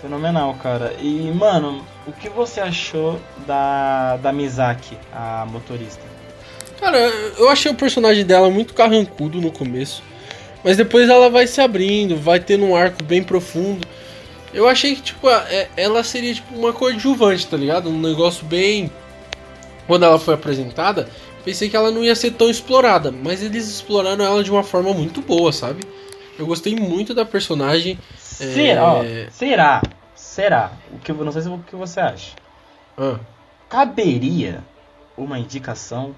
fenomenal, cara. E, mano, o que você achou da, da Mizaki, a motorista? Cara, eu achei o personagem dela muito carrancudo no começo. Mas depois ela vai se abrindo, vai tendo um arco bem profundo. Eu achei que, tipo, é- ela seria tipo uma coadjuvante, tá ligado? Um negócio bem. Quando ela foi apresentada, pensei que ela não ia ser tão explorada. Mas eles exploraram ela de uma forma muito boa, sabe? Eu gostei muito da personagem. Será? ó, será? Será? O que, não sei se o que você acha. Ah, Caberia uma indicação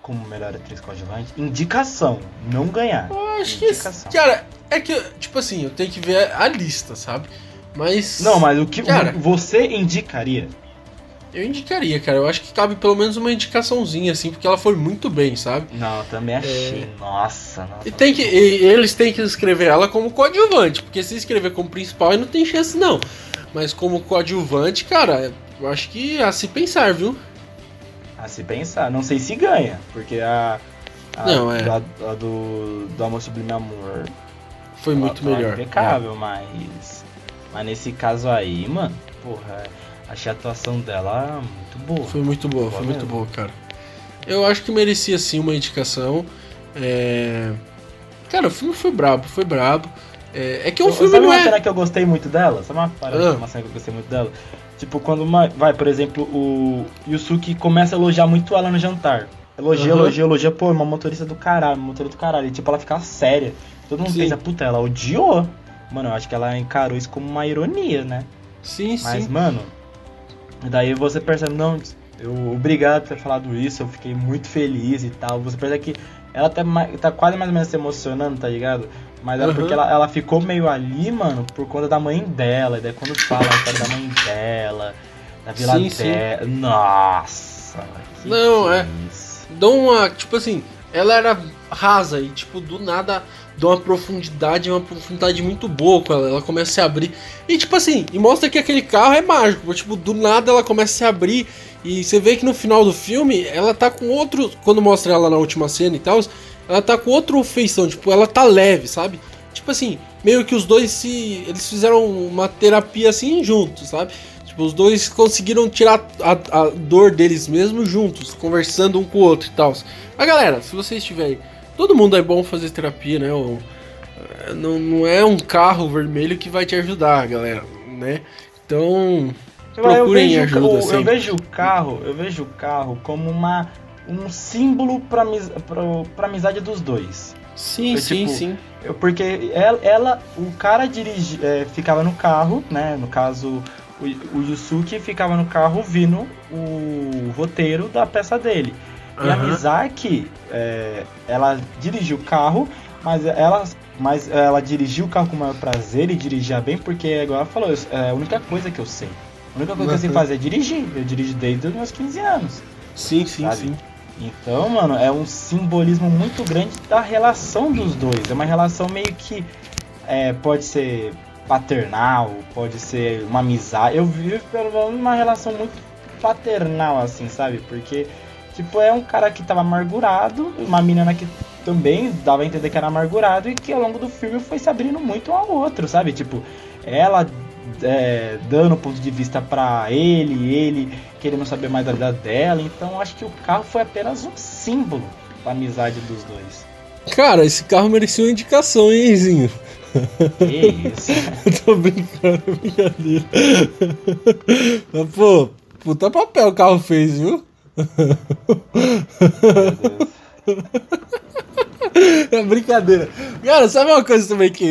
como melhor atriz coadjuvante? Indicação, não ganhar. eu acho que. Indicação. Cara, é que, tipo assim, eu tenho que ver a lista, sabe? Mas. Não, mas o que Cara. você indicaria? Eu indicaria, cara. Eu acho que cabe pelo menos uma indicaçãozinha, assim, porque ela foi muito bem, sabe? Não, eu também achei. Nossa, nossa. É. E, tem que, e eles têm que escrever ela como coadjuvante, porque se escrever como principal, aí não tem chance, não. Mas como coadjuvante, cara, eu acho que é a se pensar, viu? A se pensar. Não sei se ganha, porque a. a Não, é. A, a do, do Amor Sublime Amor. Foi muito ela tá melhor. Impecável, mas. Mas nesse caso aí, mano, porra, achei a atuação dela muito boa. É, foi muito boa, foi muito boa, cara. Eu acho que merecia sim uma indicação. É... Cara, o filme foi brabo, foi brabo. É, é que um Eu- filme Sabe não uma é. cena que eu gostei muito dela? Sabe uma, parada, Ah. uma cena que eu gostei muito dela? Tipo, quando uma, vai, por exemplo, o Yusuke começa a elogiar muito ela no jantar. Elogia, Aham. elogia, elogia, pô, uma motorista do caralho, uma motorista do caralho. E tipo, ela fica séria. Todo mundo Sim. pensa, puta, ela odiou. Mano, eu acho que ela encarou isso como uma ironia, né? Sim, Mas, sim. mano, daí você percebe, não, Eu, obrigado por ter falado isso, eu fiquei muito feliz e tal. Você percebe que ela tá, tá quase mais ou menos se emocionando, tá ligado? Mas é uhum. porque ela, ela ficou meio ali, mano, por conta da mãe dela. E daí quando fala a história da mãe dela, da vila sim, dela. Sim. Nossa! Não, é. Dá uma. Tipo assim, ela era rasa e, tipo, do nada dá uma profundidade, uma profundidade muito boa com ela. Ela começa a se abrir. E, tipo assim, e mostra que aquele carro é mágico. Tipo, do nada ela começa a se abrir. E você vê que no final do filme ela tá com outro. Quando mostra ela na última cena e tal, ela tá com outra feição. Tipo, ela tá leve, sabe? Tipo assim, meio que os dois se. Eles fizeram uma terapia assim juntos, sabe? Tipo, os dois conseguiram tirar a, a dor deles mesmos juntos, conversando um com o outro e tal. Mas galera, se vocês tiverem. Todo mundo é bom fazer terapia, né? Ou, é, não, não é um carro vermelho que vai te ajudar, galera, né? Então, procurem eu ajuda. O, eu vejo o carro, eu vejo o carro como uma um símbolo para para amizade dos dois. Sim, sim, tipo, sim. Eu, porque ela, ela, o cara dirige, é, ficava no carro, né? No caso, o, o Yusuke ficava no carro ouvindo o roteiro da peça dele. E uhum. a Mizaki, é, ela dirigiu o carro, mas ela, mas ela dirigiu o carro com o maior prazer e dirigia bem, porque, igual ela falou, é a única coisa que eu sei. A única coisa que eu sei fazer é dirigir. Eu dirijo desde os meus 15 anos. Sim, sim, sabe? sim. Então, mano, é um simbolismo muito grande da relação dos dois. É uma relação meio que é, pode ser paternal, pode ser uma amizade. Eu vivo pelo menos uma relação muito paternal, assim, sabe? Porque, tipo, é um cara que tava amargurado, uma menina que também dava a entender que era amargurado e que ao longo do filme foi se abrindo muito um ao outro, sabe? Tipo, ela é, dando ponto de vista para ele, ele querendo saber mais da vida dela. Então acho que o carro foi apenas um símbolo da amizade dos dois. Cara, esse carro merecia uma indicação, hein, Zinho? Que isso? (laughs) tô brincando, brincadeira. Mas, pô, puta papel o carro fez, viu? Meu Deus. (laughs) É brincadeira. Cara, sabe uma coisa também que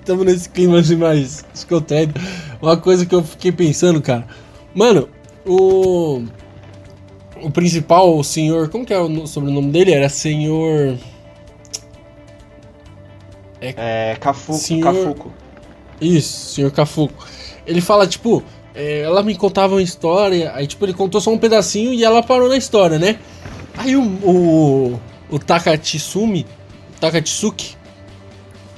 estamos nesse clima assim mais escoteiro? Uma coisa que eu fiquei pensando, cara. Mano, o. O principal, o senhor. Como que é o sobrenome dele? Era senhor. É. é Cafuco. Senhor... Cafuco. Isso, senhor Cafuco. Ele fala, tipo. É, ela me contava uma história, aí tipo, ele contou só um pedacinho e ela parou na história, né? Aí o, o, o Takachitsumi, Takatsuki,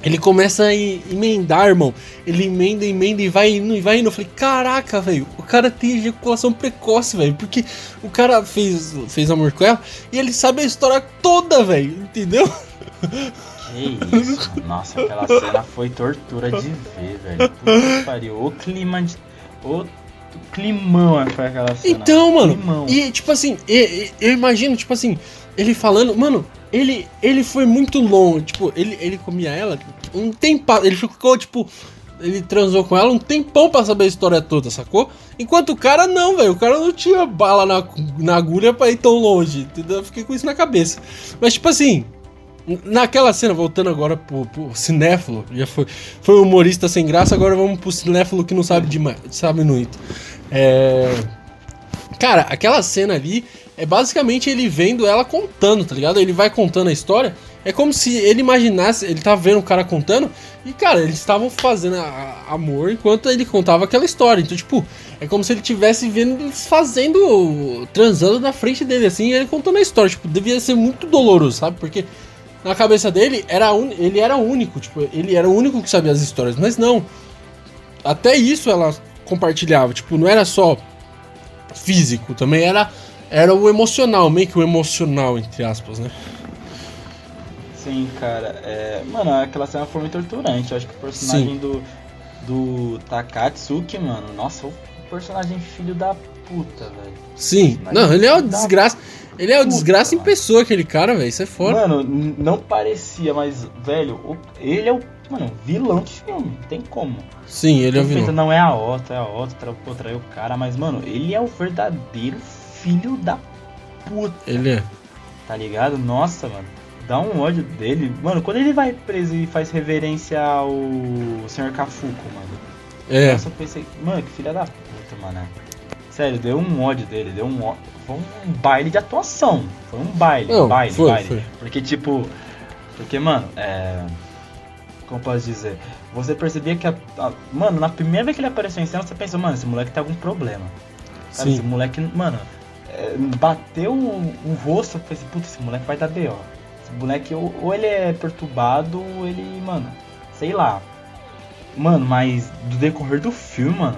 ele começa a emendar, irmão. Ele emenda, emenda e vai indo e vai indo. Eu falei, caraca, velho, o cara tem ejaculação precoce, velho. Porque o cara fez, fez amor com ela e ele sabe a história toda, velho. Entendeu? Que isso? Nossa, aquela cena foi tortura de ver, velho. Puta que pariu. O clima de. O climão foi aquela cena. Então, mano. Climão. E tipo assim, eu, eu imagino, tipo assim, ele falando, mano, ele, ele foi muito longo. Tipo, ele, ele comia ela um tempo. Ele ficou, tipo. Ele transou com ela um tempão pra saber a história toda, sacou? Enquanto o cara não, velho. O cara não tinha bala na, na agulha pra ir tão longe. Entendeu? Eu fiquei com isso na cabeça. Mas, tipo assim. Naquela cena, voltando agora pro, pro cinéfilo, já foi, foi um humorista sem graça, agora vamos pro cinéfilo que não sabe demais, sabe muito. É... Cara, aquela cena ali é basicamente ele vendo ela contando, tá ligado? Ele vai contando a história. É como se ele imaginasse, ele tava vendo o cara contando e, cara, eles estavam fazendo a, a, amor enquanto ele contava aquela história. Então, tipo, é como se ele tivesse vendo eles fazendo, transando na frente dele, assim, e ele contando a história. Tipo, devia ser muito doloroso, sabe? Porque na cabeça dele, era un... ele era o único, tipo, ele era o único que sabia as histórias. Mas não. Até isso ela compartilhava. Tipo, não era só físico, também era era o emocional, meio que o emocional, entre aspas, né? Sim, cara. É... Mano, aquela cena foi muito torturante. Eu acho que o personagem Sim. do, do Takatsuki, mano, nossa, o personagem filho da puta, velho. Sim, não, ele é o desgraça. Ele é o desgraça mano. em pessoa, aquele cara, velho. Isso é foda. Mano, não parecia, mas, velho, ele é o. Mano, vilão de filme, não tem como. Sim, ele é o vilão. Não é a outra, é a outra, pô, traiu o cara, mas, mano, ele é o verdadeiro filho da puta. Ele é. Tá ligado? Nossa, mano. Dá um ódio dele. Mano, quando ele vai preso e faz reverência ao Sr. Cafuco, mano. É. Eu pensei, mano, que filha da puta, mano. Sério, deu um ódio dele, deu um ódio. Foi um baile de atuação. Foi um baile, Não, baile, foi, baile. foi. Porque, tipo. Porque, mano, é. Como eu posso dizer? Você percebia que a, a- Mano, na primeira vez que ele apareceu em cena, você pensou, mano, esse moleque tem algum problema. Sabe, esse Sim. moleque, mano, é, bateu o, o rosto, eu pensei, puta, esse moleque vai dar B.O. Esse moleque, ou, ou ele é perturbado, ou ele, mano, sei lá. Mano, mas do decorrer do filme, mano,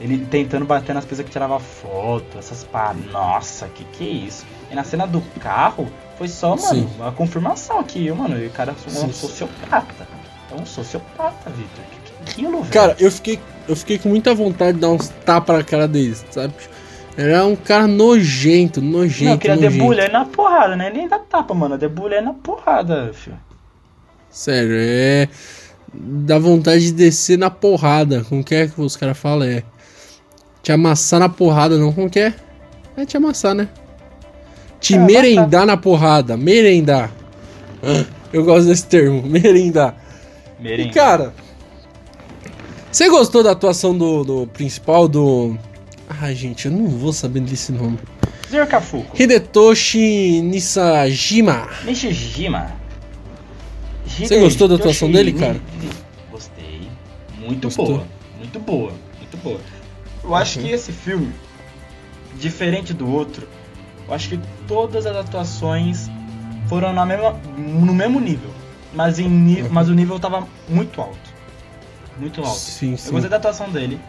ele tentando bater nas pessoas que tirava foto, essas pá, nossa, que que é isso? E na cena do carro, foi só, mano, Sim. a confirmação que, mano, o cara é um sociopata. É um sociopata, Vitor. Que que é aquilo, velho? Cara, eu fiquei, eu fiquei com muita vontade de dar uns tapas na cara deles, sabe? Era um cara nojento, nojento, Não, queria nojento. debulhar na porrada, né? Nem dá tapa, mano. Debulhar na porrada, filho. Sério, é. Dá vontade de descer na porrada. Como que é que os caras falam? É. Te amassar na porrada, não? Como que é? É te amassar, né? Te É, merendar na porrada. Merendar. Ah, Eu gosto desse termo, merendar. E Merengue. cara, você gostou da atuação do, do principal do. Ai, gente, eu não vou saber desse nome. Senhor Kafuko. Hidetoshi Nisajima. Nishijima. Você gostou da atuação dele, cara? Gostei. Muito Gostou? boa. Muito boa. Muito boa. Eu acho Uhum. que esse filme, diferente do outro, eu acho que todas as atuações foram na mesma, no mesmo nível. Mas, em, Uhum. mas o nível tava muito alto. Muito alto. Sim, Eu sim. gostei da atuação dele.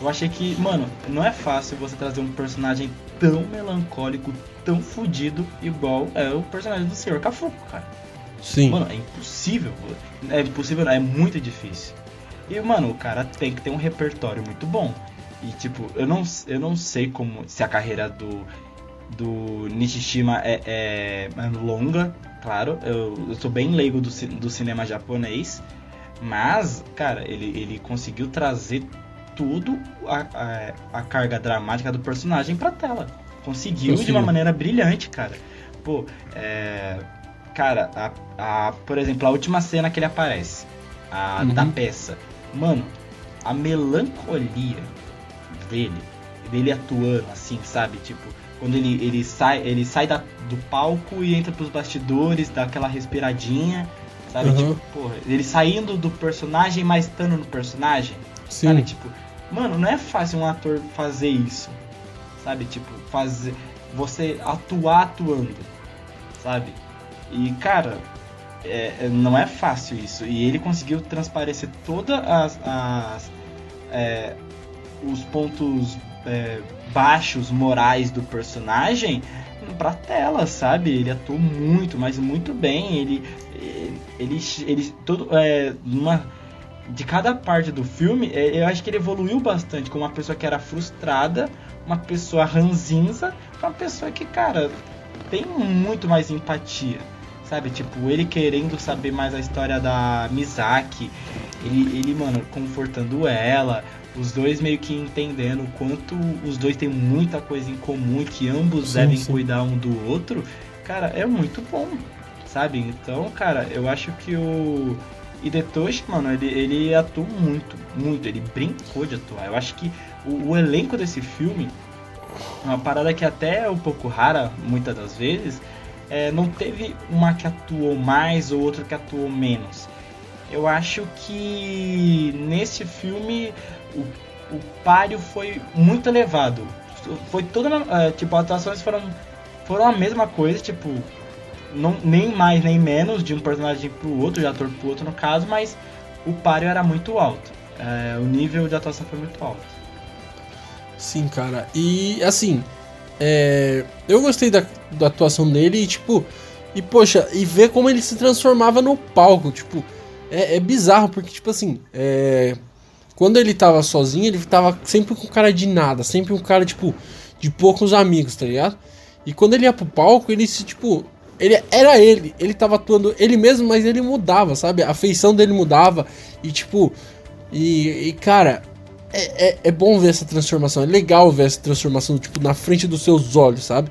Eu achei que, mano, não é fácil você trazer um personagem tão melancólico, tão fudido, igual é o personagem do Sr. Cafuco, cara. Sim. Mano, é impossível. É impossível, não, é muito difícil. E, mano, o cara tem que ter um repertório muito bom. E, tipo, eu não, eu não sei como. Se a carreira do. Do Nishishima é, é, é longa, claro. Eu, eu sou bem leigo do, do cinema japonês. Mas, cara, ele, ele conseguiu trazer tudo a, a, a carga dramática do personagem pra tela. Conseguiu de uma maneira brilhante, cara. Pô, é. Cara, a, a, por exemplo, a última cena que ele aparece, a Uhum. da peça. Mano, a melancolia dele, dele atuando assim, sabe? Tipo, quando ele, ele sai, ele sai da, do palco e entra pros bastidores, dá aquela respiradinha, sabe? Uhum. Tipo, porra, ele saindo do personagem, mas estando no personagem. Sim. Sabe, tipo, mano, não é fácil um ator fazer isso. Sabe, tipo, fazer. Você atuar atuando. Sabe? E, cara, é- é- não é fácil isso. E ele conseguiu transparecer todas as. as, é, os pontos é, baixos morais do personagem pra tela, sabe? Ele atuou muito, mas muito bem. Ele. Ele. Ele. todo, é, numa, de cada parte do filme, é, eu acho que ele evoluiu bastante como uma pessoa que era frustrada, uma pessoa ranzinza, pra uma pessoa que, cara, tem muito mais empatia. Sabe, tipo, ele querendo saber mais a história da Mizaki, ele, ele, mano, confortando ela, os dois meio que entendendo o quanto os dois têm muita coisa em comum e que ambos Sim, devem sim. cuidar um do outro, cara, é muito bom, sabe? Então, cara, eu acho que o Hidetoshi, mano, ele, ele atuou muito, muito, ele brincou de atuar. Eu acho que o, o elenco desse filme, uma parada que até é um pouco rara, muitas das vezes, é, não teve uma que atuou mais ou outra que atuou menos. Eu acho que nesse filme o, o páreo foi muito elevado. Foi toda. é, tipo, as atuações foram, foram a mesma coisa, tipo. Não, nem mais nem menos de um personagem pro outro, de ator pro outro no caso, mas o páreo era muito alto. É, o nível de atuação foi muito alto. Sim, cara. E assim, é, eu gostei da, da atuação dele e, tipo, e poxa, e ver como ele se transformava no palco, tipo, é, é bizarro, porque, tipo assim, é, quando ele tava sozinho, ele tava sempre com cara de nada, sempre um cara, tipo, de poucos amigos, tá ligado? E quando ele ia pro palco, ele se, tipo, ele era ele, ele tava atuando ele mesmo, mas ele mudava, sabe? A feição dele mudava e, tipo, e, e cara, é, é, é bom ver essa transformação, é legal ver essa transformação, tipo, na frente dos seus olhos, sabe?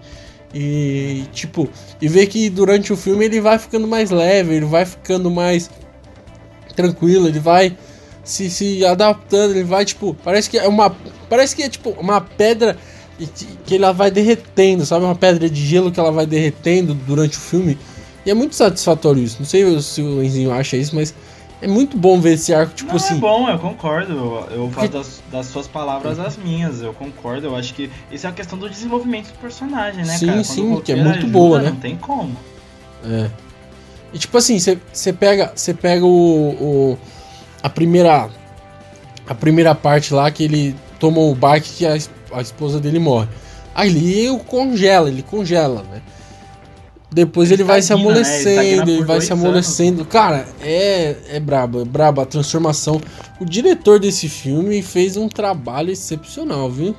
E, tipo, e ver que durante o filme ele vai ficando mais leve, ele vai ficando mais tranquilo, ele vai se, se adaptando, ele vai, tipo, parece que é uma, parece que é, tipo, uma pedra que ela vai derretendo, sabe? Uma pedra de gelo que ela vai derretendo durante o filme. E é muito satisfatório isso. Não sei se o Enzinho acha isso, mas é muito bom ver esse arco, tipo Não, assim. É bom, eu concordo. Eu, eu faço das, das, suas palavras as minhas, eu concordo. Eu acho que isso é a questão do desenvolvimento do personagem, né, sim, cara? Sim, sim, que é ajuda, muito boa, né? Não tem como. É. E tipo assim, você pega, você pega o, o, a primeira a primeira parte lá que ele toma o bike que a, a esposa dele morre. Ali ele congela, ele congela, né? Depois ele, ele vai se né? amolecendo, né? ele, ele vai se amolecendo. Anos. Cara, é, é brabo, é brabo a transformação. O diretor desse filme fez um trabalho excepcional, viu?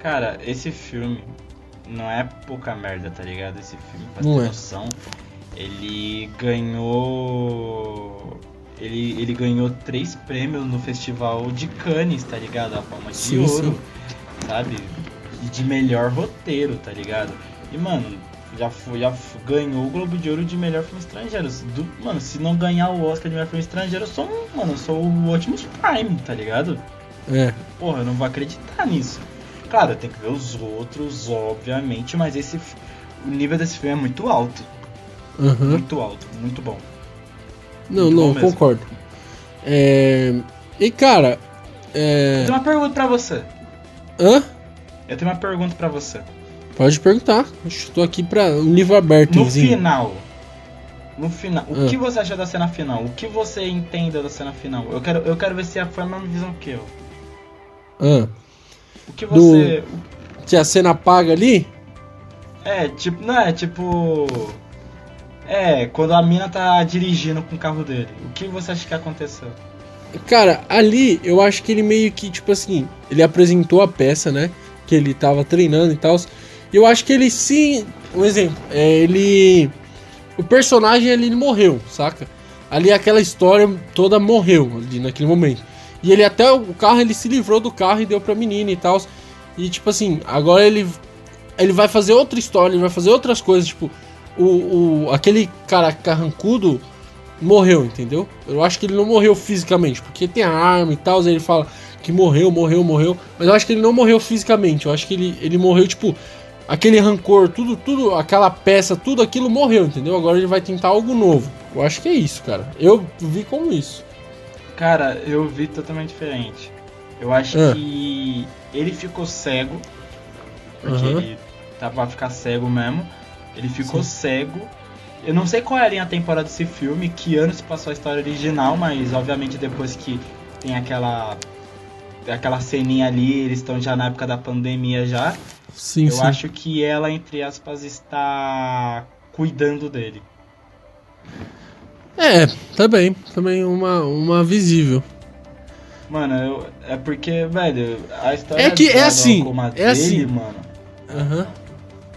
Cara, esse filme não é pouca merda, tá ligado? Esse filme, pra não ter é. noção, ele ganhou. Ele, ele ganhou três prêmios no festival de Cannes, tá ligado? A palma de sim, ouro, sim. Sabe? De melhor roteiro, tá ligado? E, mano, já, foi, já ganhou o Globo de Ouro de melhor filme estrangeiro. Do, mano, se não ganhar o Oscar de melhor filme estrangeiro, eu sou um, mano, eu sou o Optimus Prime, tá ligado? É. Porra, eu não vou acreditar nisso. Claro, tem que ver os outros, obviamente, mas esse o nível desse filme é muito alto. Uhum. Muito alto, muito bom. Não, muito não, bom concordo. É... E cara. É... Uma pergunta pra você. Hã? Eu tenho uma pergunta pra você. Pode perguntar. Estou aqui para um livro aberto. No final. No final. O ah. que você achou da cena final? O que você entende da cena final? Eu quero, eu quero ver se foi a mesma visão que eu. Ah. O que você. Do... Que a cena apaga ali? É, tipo. Não é tipo. É, quando a mina tá dirigindo com o carro dele. O que você acha que aconteceu? Cara, ali eu acho que ele meio que, tipo assim, ele apresentou a peça, né? Que ele tava treinando e tal. Eu acho que ele sim. Um exemplo, é, ele. O personagem ele morreu, saca? Ali aquela história toda morreu ali naquele momento. E ele até o carro ele se livrou do carro e deu pra menina e tal. E tipo assim, agora ele ele vai fazer outra história, ele vai fazer outras coisas, tipo, o, o aquele cara carrancudo morreu, entendeu? Eu acho que ele não morreu fisicamente, porque tem a arma e tal, ele fala que morreu, morreu, morreu, mas eu acho que ele não morreu fisicamente, eu acho que ele, ele morreu, tipo, aquele rancor, tudo, tudo, aquela peça, tudo aquilo morreu, entendeu? Agora ele vai tentar algo novo. Eu acho que é isso, cara. Eu vi como isso. Cara, eu vi totalmente diferente. Eu acho Ah. que ele ficou cego, porque Aham. ele tava pra ficar cego mesmo. Ele ficou Sim. cego. Eu não sei qual é a linha temporal desse filme, que ano se passou a história original, mas obviamente depois que tem aquela aquela ceninha ali, eles estão já na época da pandemia já. Sim, eu sim. acho que ela, entre aspas, está cuidando dele. É, também, também uma, uma visível. Mano, eu- é porque, velho, a história É que é da- da assim, Akuma é dele, assim. mano. Aham.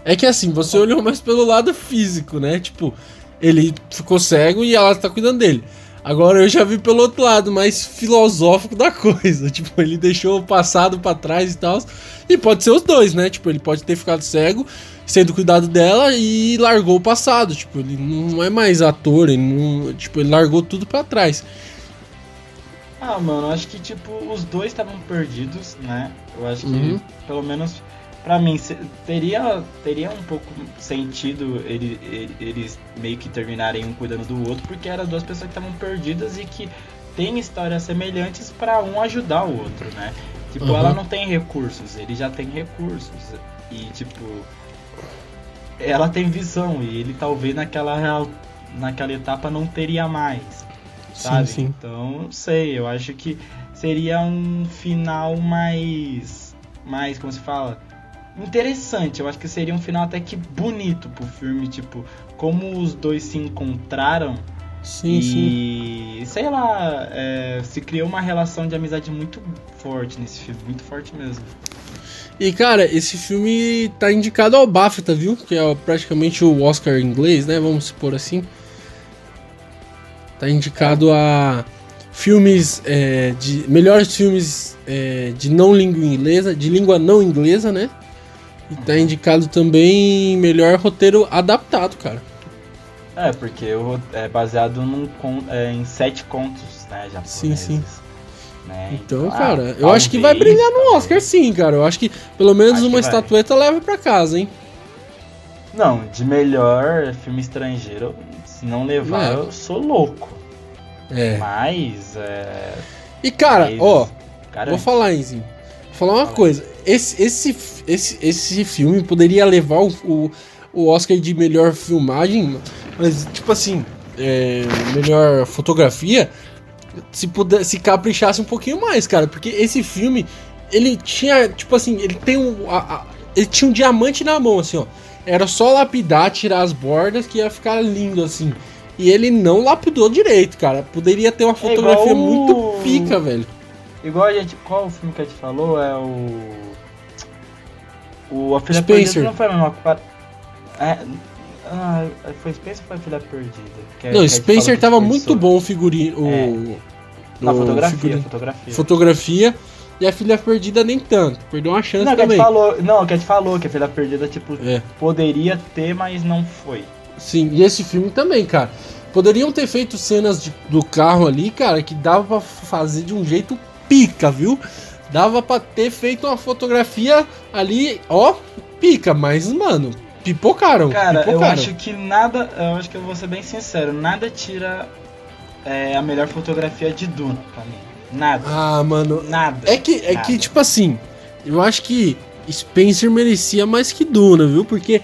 É que assim, você olhou mais pelo lado físico, né? Tipo, ele ficou cego e ela tá cuidando dele. Agora eu já vi pelo outro lado, mais filosófico da (laughs) coisa. Tipo, ele deixou o passado pra trás e tal. E pode ser os dois, né? Tipo, ele pode ter ficado cego, sendo cuidado dela e largou o passado. Tipo, ele não é mais ator, ele não, tipo, ele largou tudo pra trás. Ah, mano, acho que, tipo, os dois estavam perdidos, né? Eu acho que, Uhum. pelo menos, pra mim, teria, teria um pouco sentido ele, ele- eles meio que terminarem um cuidando do outro, porque eram duas pessoas que estavam perdidas e que têm histórias semelhantes pra um ajudar o outro, né? Tipo, Uhum. ela não tem recursos, ele já tem recursos. E, tipo, ela tem visão e ele talvez naquela, naquela etapa não teria mais sabe? Sim, sim. Então, não sei, eu acho que seria um final mais. mais, como se fala? Interessante, eu acho que seria um final até que bonito pro filme, tipo, como os dois se encontraram Sim, sim. e, sei lá, é, se criou uma relação de amizade muito forte nesse filme, muito forte mesmo. E cara, esse filme tá indicado ao BAFTA, viu? Que é praticamente o Oscar inglês, né? Vamos supor assim. Tá indicado a filmes é, de melhores filmes é, de não língua inglesa, de língua não inglesa, né? E tá indicado também melhor roteiro adaptado, cara. É, porque o- é baseado num, é, em sete contos, né, japoneses. Sim, sim. Né? Então, ah, cara, eu talvez, acho que vai brilhar no talvez. Oscar sim, cara. Eu acho que pelo menos acho uma estatueta leva pra casa, hein? Não, de melhor filme estrangeiro, se não levar, é. eu sou louco. É. Mas, é. E cara, ó, vou falar, Enzinho. Vou falar uma coisa. Esse, esse, esse, esse filme poderia levar o, o, o Oscar de melhor filmagem, mas, tipo assim, é, melhor fotografia, se puder, se caprichasse um pouquinho mais, cara, porque esse filme, ele tinha, tipo assim, ele tem um, a, a, ele tinha um diamante na mão, assim, ó. Era só lapidar, tirar as bordas que ia ficar lindo assim. E ele não lapidou direito, cara. Poderia ter uma é fotografia é muito pica, velho. Igual a gente. Qual o filme que a gente falou? É o. O A Filha Spencer. Perdida não foi a mesma. É, ah, foi Spencer ou foi a Filha Perdida? Que, não, que Spencer tava muito bom o figurino. É. Na fotografia, figurino, fotografia. Fotografia. E a filha perdida nem tanto. Perdeu uma chance não, também. Que a gente falou, não, que a gente falou que a filha perdida, tipo, é. poderia ter, mas não foi. Sim, e esse filme também, cara. Poderiam ter feito cenas de, do carro ali, cara, que dava pra fazer de um jeito pica, viu? Dava pra ter feito uma fotografia ali, ó, pica, mas, mano, pipocaram. Cara, pipocaram. eu acho que nada, eu acho que eu vou ser bem sincero, nada tira é, a melhor fotografia de Duna pra mim. Nada. Ah, mano. Nada. É que, é nada. que tipo assim, eu acho que Spencer merecia mais que Duna, viu? Porque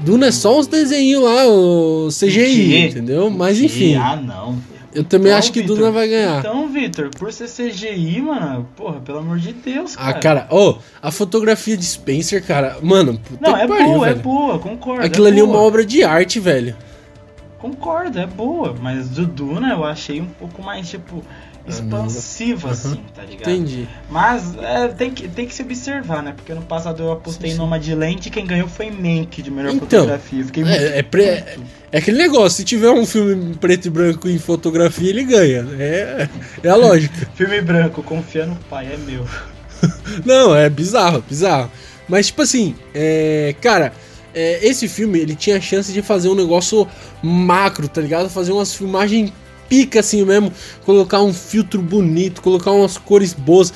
Duna é só uns desenhos lá, o CGI, entendeu? Mas enfim. Ah, não. Eu também então, acho que Victor, Duna vai ganhar. Então, Vitor, por ser CGI, mano, porra, pelo amor de Deus, cara. Ah, cara, ô, oh, a fotografia de Spencer, cara, mano, Não, é pariu, boa, é velho. é boa, concordo. Aquilo é ali é uma obra de arte, velho. Concordo, é boa, mas do Duna eu achei um pouco mais, tipo, expansiva, uhum. assim, tá ligado? Entendi. Mas é, tem, que, tem que se observar, né? Porque no passado eu apostei sim, sim. de Land e quem ganhou foi Mank de melhor então, fotografia. Fiquei muito, é, é, pre... é, aquele negócio, se tiver um filme preto e branco em fotografia, ele ganha. É, é a lógica. (laughs) filme branco, confia no pai, é meu. (laughs) Não, é bizarro, bizarro. Mas, tipo assim, é, cara, é, esse filme ele tinha a chance de fazer um negócio macro, tá ligado? Fazer umas filmagens pica assim mesmo, colocar um filtro bonito, colocar umas cores boas.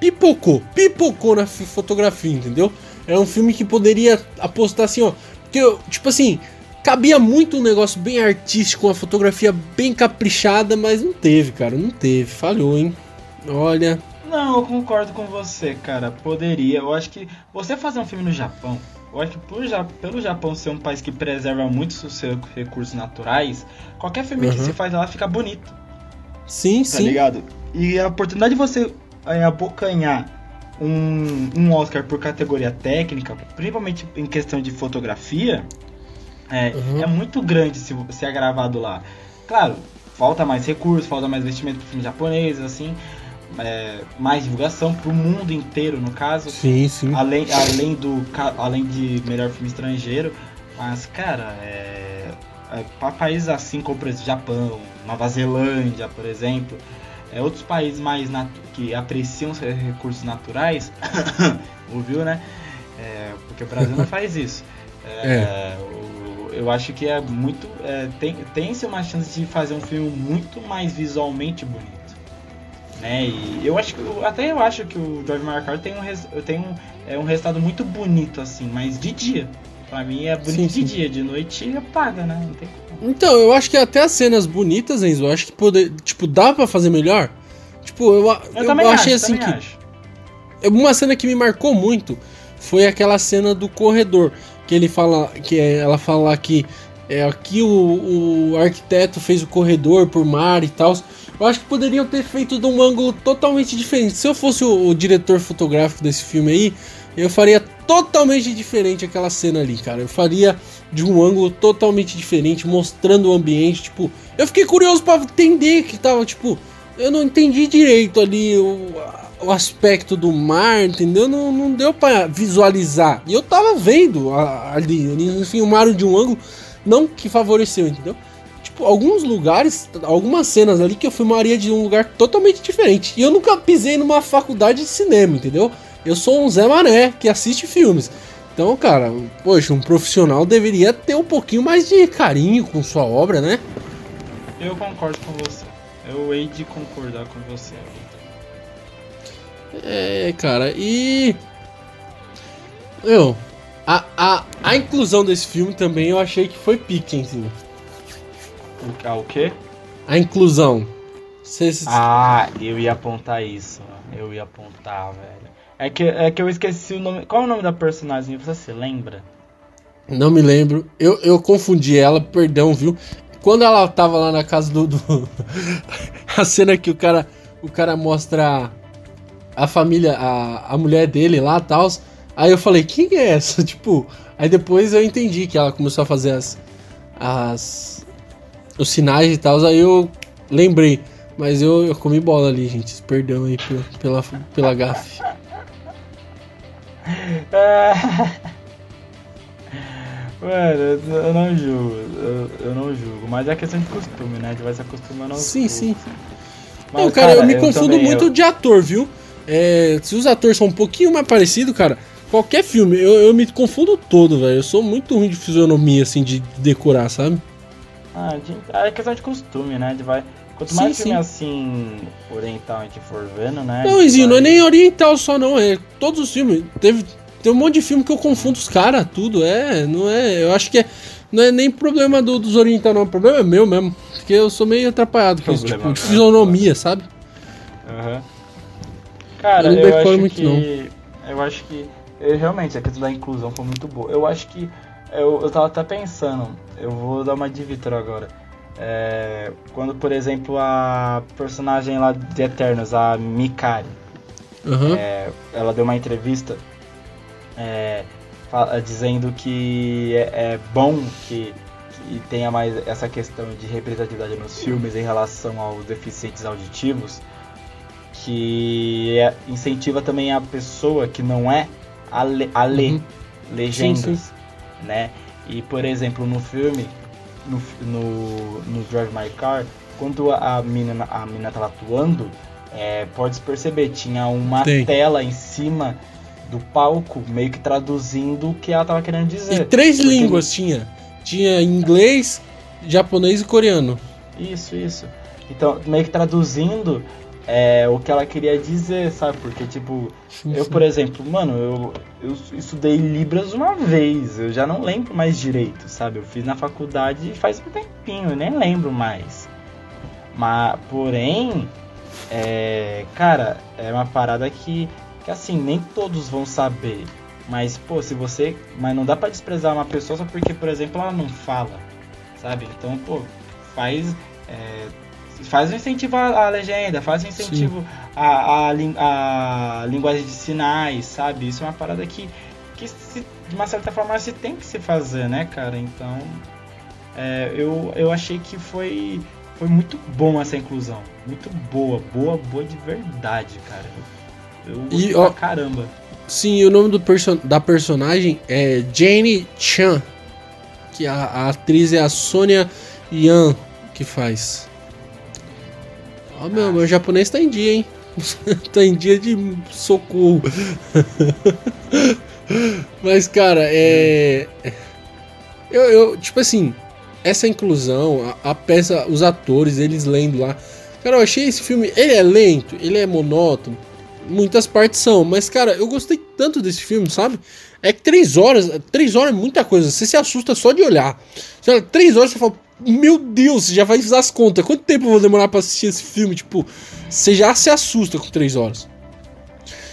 Pipocou, pipocou na fotografia, entendeu? É um filme que poderia apostar assim, ó. Porque, tipo assim, cabia muito um negócio bem artístico, uma fotografia bem caprichada, mas não teve, cara, não teve. Falhou, hein? Olha. Não, eu concordo com você, cara. Poderia. Eu acho que você fazer um filme no Japão eu acho que por, pelo Japão ser um país que preserva muito os seus recursos naturais, qualquer filme uhum. que se faz lá fica bonito. Sim, tá sim. ligado? E a oportunidade de você é, abocanhar um, um Oscar por categoria técnica, principalmente em questão de fotografia, é, uhum. é muito grande se, se é gravado lá. Claro, falta mais recursos, falta mais investimento para filme japonês, assim, é, mais divulgação para o mundo inteiro, no caso. Sim, sim. Além, além, do, além de melhor filme estrangeiro. Mas, cara, é, é, para países assim como, por exemplo, Japão, Nova Zelândia, por exemplo, é, outros países mais que apreciam recursos naturais, (coughs) ouviu, né? É, porque o Brasil não (laughs) faz isso. É, é. O, eu acho que é muito. É, tem, tem-se uma chance de fazer um filme muito mais visualmente bonito né? E eu acho que até eu acho que o George Marcar tem um tem um, é um resultado muito bonito assim, mas de dia. Pra mim é bonito sim, de sim. dia, de noite apaga, né? Não tem como. Então, eu acho que até as cenas bonitas, Enzo, eu acho que poder, tipo, dá para fazer melhor. Tipo, eu, eu, eu, eu achei acho, assim que acho. uma cena que me marcou muito foi aquela cena do corredor, que ele fala que ela fala que é, aqui o, o arquiteto fez o corredor por mar e tal. Eu acho que poderiam ter feito de um ângulo totalmente diferente. Se eu fosse o, o, diretor fotográfico desse filme aí, eu faria totalmente diferente aquela cena ali, cara. Eu faria de um ângulo totalmente diferente, mostrando o ambiente. Tipo, eu fiquei curioso para entender que tava, tipo, eu não entendi direito ali o, o aspecto do mar, entendeu? Não, não deu para visualizar. E eu tava vendo ali, eles filmaram de um ângulo não que favoreceu, entendeu? tipo, alguns lugares, algumas cenas ali que eu filmaria de um lugar totalmente diferente. E eu nunca pisei numa faculdade de cinema, entendeu? Eu sou um Zé Mané que assiste filmes. Então, cara, poxa, um profissional deveria ter um pouquinho mais de carinho com sua obra, né? Eu concordo com você. Eu hei de concordar com você. É, cara, e. Eu. A, a, a inclusão desse filme também eu achei que foi pique, Ah, o quê? A inclusão. Ah, eu ia apontar isso. Eu ia apontar, velho. É que, é que eu esqueci o nome. Qual é o nome da personagem? Você se lembra? Não me lembro. Eu, eu confundi ela, perdão, viu? Quando ela tava lá na casa do. do... (laughs) a cena que o cara. O cara mostra a família, a, a mulher dele lá e tal. Aí eu falei, quem é essa? (laughs) Tipo. Aí depois eu entendi que ela começou a fazer as. as os sinais e tal. Aí eu lembrei. Mas eu, eu comi bola ali, gente. Perdão aí pela, pela, pela gafe. (laughs) Mano, eu não julgo, eu, eu, não julgo, mas é questão de costume, né? A gente vai se acostumando aos Sim, sim. Mas, não, cara, cara, eu me eu confundo muito eu... de ator, viu? É, se os atores são um pouquinho mais parecidos, cara, qualquer filme, eu, eu me confundo todo, velho. Eu sou muito ruim de fisionomia, assim, de decorar, sabe? Ah, de, é questão de costume, né? De vai, quanto mais sim, filme sim. assim, oriental a gente for vendo, né? Não, Izinho, vai... não é nem oriental só, não. É todos os filmes. Teve, tem um monte de filme que eu confundo os caras, tudo. É, não é. Eu acho que é. Não é nem problema do, dos orientais, não. O problema é meu mesmo. Porque eu sou meio atrapalhado com isso, tipo, de fisionomia, sabe? Aham. Uhum. Cara, eu, eu acho que. Não. Eu acho que. Realmente, a questão da inclusão foi muito boa. Eu acho que. Eu, eu tava até pensando. Eu vou dar uma de Vitor agora. É, quando, por exemplo, a personagem lá de Eternos, a Mikari, uhum. é, ela deu uma entrevista é, dizendo que é, é bom que, que, tenha mais essa questão de representatividade nos filmes em relação aos deficientes auditivos, que é, incentiva também a pessoa que não é a, le, a ler uhum. legendas, sim, sim. né? E por exemplo no filme, no, no, no Drive My Car, quando a menina, a menina tava atuando, é, pode perceber, tinha uma Tem. tela em cima do palco, meio que traduzindo o que ela tava querendo dizer. E três Porque... línguas tinha. Tinha inglês, japonês e coreano. Isso, isso. Então, meio que traduzindo é, o que ela queria dizer, sabe? Porque, tipo, sim, eu, sim. por exemplo, mano, eu, eu estudei Libras uma vez, eu já não lembro mais direito, sabe? Eu fiz na faculdade faz um tempinho, eu nem lembro mais. Mas, porém, é, cara, é uma parada que que assim, nem todos vão saber. Mas, pô, se você. Mas não dá para desprezar uma pessoa só porque, por exemplo, ela não fala. Sabe? Então, pô, faz. É, faz um incentivo à, legenda, faz um incentivo à, à, à, linguagem de sinais, sabe? Isso é uma parada que, que se, de uma certa forma se tem que se fazer, né, cara? Então, é, eu, eu achei que foi, foi muito bom essa inclusão. Muito boa, boa, boa de verdade, cara. Eu e, ó, caramba. Sim, o nome do perso da personagem é Jane Chan. Que a, a atriz é a Sonia Yan que faz. Ó, oh, meu, meu japonês tá em dia, hein? (laughs) tá em dia de socorro. (laughs) Mas, cara, é. Eu, eu, tipo assim, essa inclusão, a, a, peça, os atores, eles lendo lá. Cara, eu achei esse filme. Ele é lento, ele é monótono muitas partes são, mas cara, eu gostei tanto desse filme, sabe? É que três horas, três horas é muita coisa, você se assusta só de olhar. Sabe? Três horas você fala, meu Deus, você já vai fazer as contas, quanto tempo eu vou demorar pra assistir esse filme? Tipo, você já se assusta com três horas.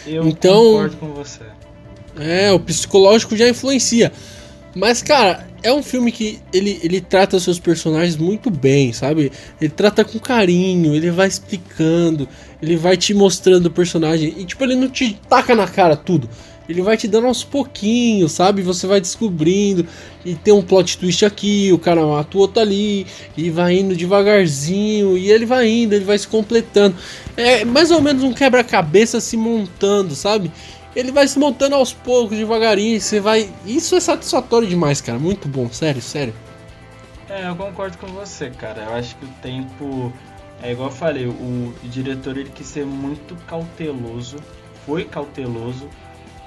Eu então, concordo com você. É, o psicológico já influencia. Mas, cara, é um filme que ele, ele trata seus personagens muito bem, sabe? Ele trata com carinho, ele vai explicando, ele vai te mostrando o personagem. E, tipo, ele não te taca na cara tudo. Ele vai te dando aos pouquinhos, sabe? Você vai descobrindo. E tem um plot twist aqui, o cara mata o outro ali. E vai indo devagarzinho. E ele vai indo, ele vai se completando. É mais ou menos um quebra-cabeça se montando, sabe? ele vai se montando aos poucos, devagarinho, você vai. Isso é satisfatório demais, cara. Muito bom, sério, sério. É, eu concordo com você, cara. Eu acho que o tempo. É igual eu falei, o, diretor ele quis ser muito cauteloso, foi cauteloso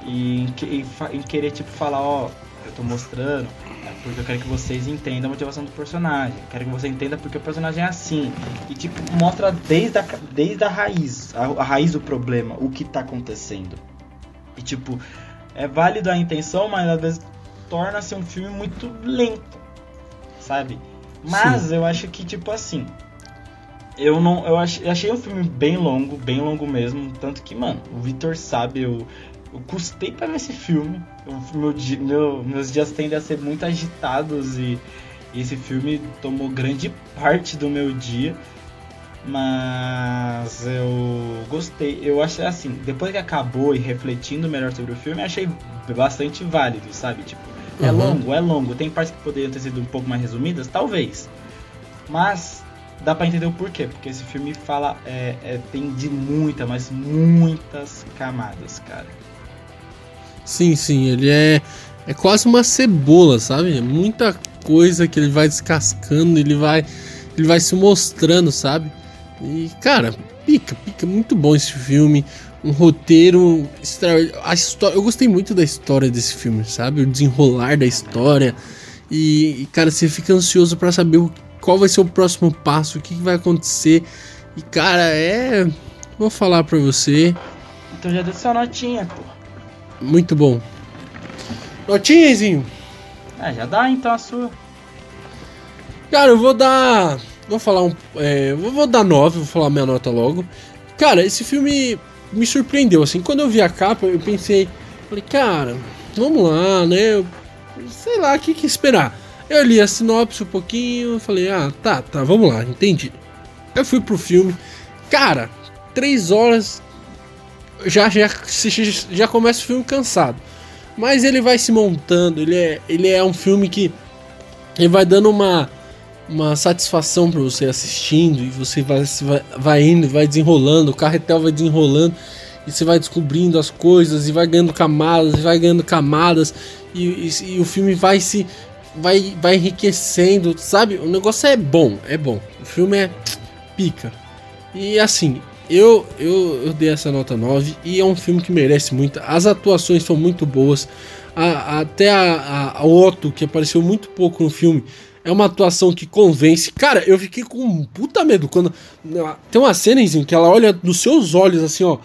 e em, em, em querer, tipo, falar, ó, eu tô mostrando, é porque eu quero que vocês entendam a motivação do personagem. Eu quero que você entenda porque o personagem é assim. E tipo, mostra desde a, desde a raiz, a, a raiz do problema, o que tá acontecendo. E tipo, é válido a intenção, mas às vezes torna-se um filme muito lento, sabe? Mas Sim. eu acho que, tipo assim, eu não. Eu achei, achei um filme bem longo, bem longo mesmo. Tanto que, mano, o Victor sabe, eu, eu custei para ver esse filme. Eu, meu, meu, meus dias tendem a ser muito agitados e, e esse filme tomou grande parte do meu dia. Mas eu gostei. Eu achei assim, depois que acabou e refletindo melhor sobre o filme, achei bastante válido, sabe? Tipo, é uhum. longo, é longo. Tem partes que poderiam ter sido um pouco mais resumidas, talvez. Mas dá para entender o porquê, porque esse filme fala é, é, tem de muita, mas muitas camadas, cara. Sim, sim, ele é é quase uma cebola, sabe? É muita coisa que ele vai descascando, ele vai ele vai se mostrando, sabe? E, cara, pica, pica, muito bom esse filme. Um roteiro. A história, eu gostei muito da história desse filme, sabe? O desenrolar da história. E, cara, você fica ansioso para saber qual vai ser o próximo passo, o que, que vai acontecer. E, cara, é. Vou falar pra você. Então já deu sua notinha, pô. Muito bom. Notinhazinho? É, já dá então a sua. Cara, eu vou dar Vou falar um. É, vou dar 9, vou falar minha nota logo. Cara, esse filme me surpreendeu, assim. Quando eu vi a capa, eu pensei. Falei, cara, vamos lá, né? Sei lá, o que, que esperar? Eu li a sinopse um pouquinho, falei, ah, tá, tá, vamos lá, entendi. Eu fui pro filme. Cara, três horas. Já, já, já começa o filme cansado. Mas ele vai se montando, ele é, ele é um filme que. Ele vai dando uma uma satisfação para você assistindo e você vai, vai, indo, vai desenrolando, o carretel vai desenrolando e você vai descobrindo as coisas e vai ganhando camadas, e vai ganhando camadas e, e, e, o filme vai se vai vai enriquecendo, sabe? O negócio é bom, é bom. O filme é pica. E assim, eu eu, eu dei essa nota 9 e é um filme que merece muito. As atuações são muito boas. A, a, até a, a, Otto, que apareceu muito pouco no filme, é uma atuação que convence. Cara, eu fiquei com um puta medo quando. Tem uma cena em que ela olha nos seus olhos, assim, ó.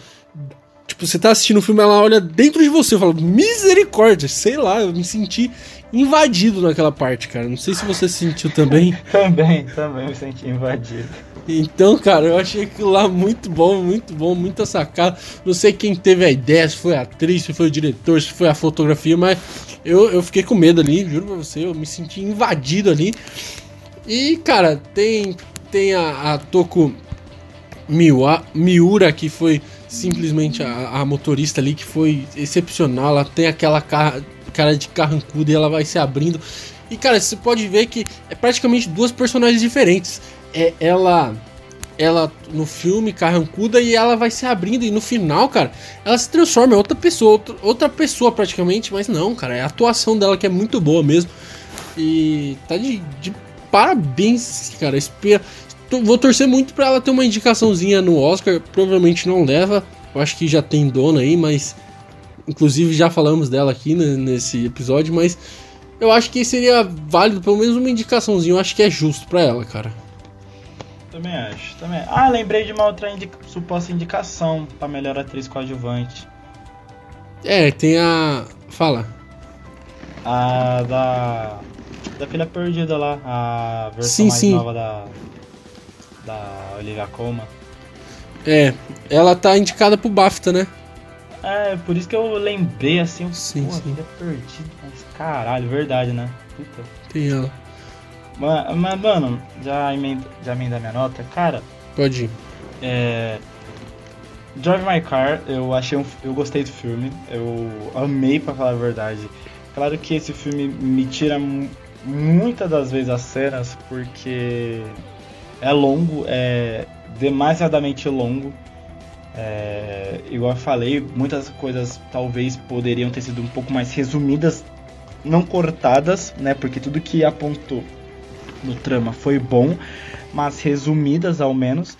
Tipo, você tá assistindo o filme, ela olha dentro de você. Eu falo, misericórdia, sei lá, eu me senti invadido naquela parte, cara. Não sei se você sentiu também. (laughs) também, também me senti invadido. Então, cara, eu achei aquilo lá muito bom, muito bom, muita sacada. Não sei quem teve a ideia, se foi a atriz, se foi o diretor, se foi a fotografia, mas eu, eu fiquei com medo ali, juro pra você, eu me senti invadido ali. E, cara, tem, tem a, a Miura, Miura, que foi simplesmente a, a, motorista ali, que foi excepcional. Ela tem aquela cara, cara de carrancuda e ela vai se abrindo. E, cara, você pode ver que é praticamente duas personagens diferentes é ela ela no filme carrancuda e ela vai se abrindo e no final, cara, ela se transforma em outra pessoa, outra, outra pessoa praticamente, mas não, cara, é a atuação dela que é muito boa mesmo. E tá de, de parabéns, cara. Espera, vou torcer muito para ela ter uma indicaçãozinha no Oscar, provavelmente não leva. Eu acho que já tem dona aí, mas inclusive já falamos dela aqui né, nesse episódio, mas eu acho que seria válido pelo menos uma indicaçãozinha, eu acho que é justo para ela, cara. Também acho. Também. Ah, lembrei de uma outra indica... suposta indicação pra melhor atriz coadjuvante. É, tem a. Fala. A da. Da filha perdida lá, a versão sim, mais sim. nova da. Da Olivia Colman. É, ela tá indicada pro BAFTA, né? É, por isso que eu lembrei assim, sim, pô, sim. filha perdida, mas caralho, verdade, né? Puta. Tem ela. Mas, mas mano, já emenda, já emenda minha nota, cara. Pode ir. É. Drive My Car, eu achei um, eu gostei do filme, eu amei para falar a verdade. Claro que esse filme me tira muitas das vezes as cenas porque é longo, é demasiadamente longo. É, igual eu falei, muitas coisas talvez poderiam ter sido um pouco mais resumidas, não cortadas, né? Porque tudo que apontou no trama foi bom, mas resumidas ao menos.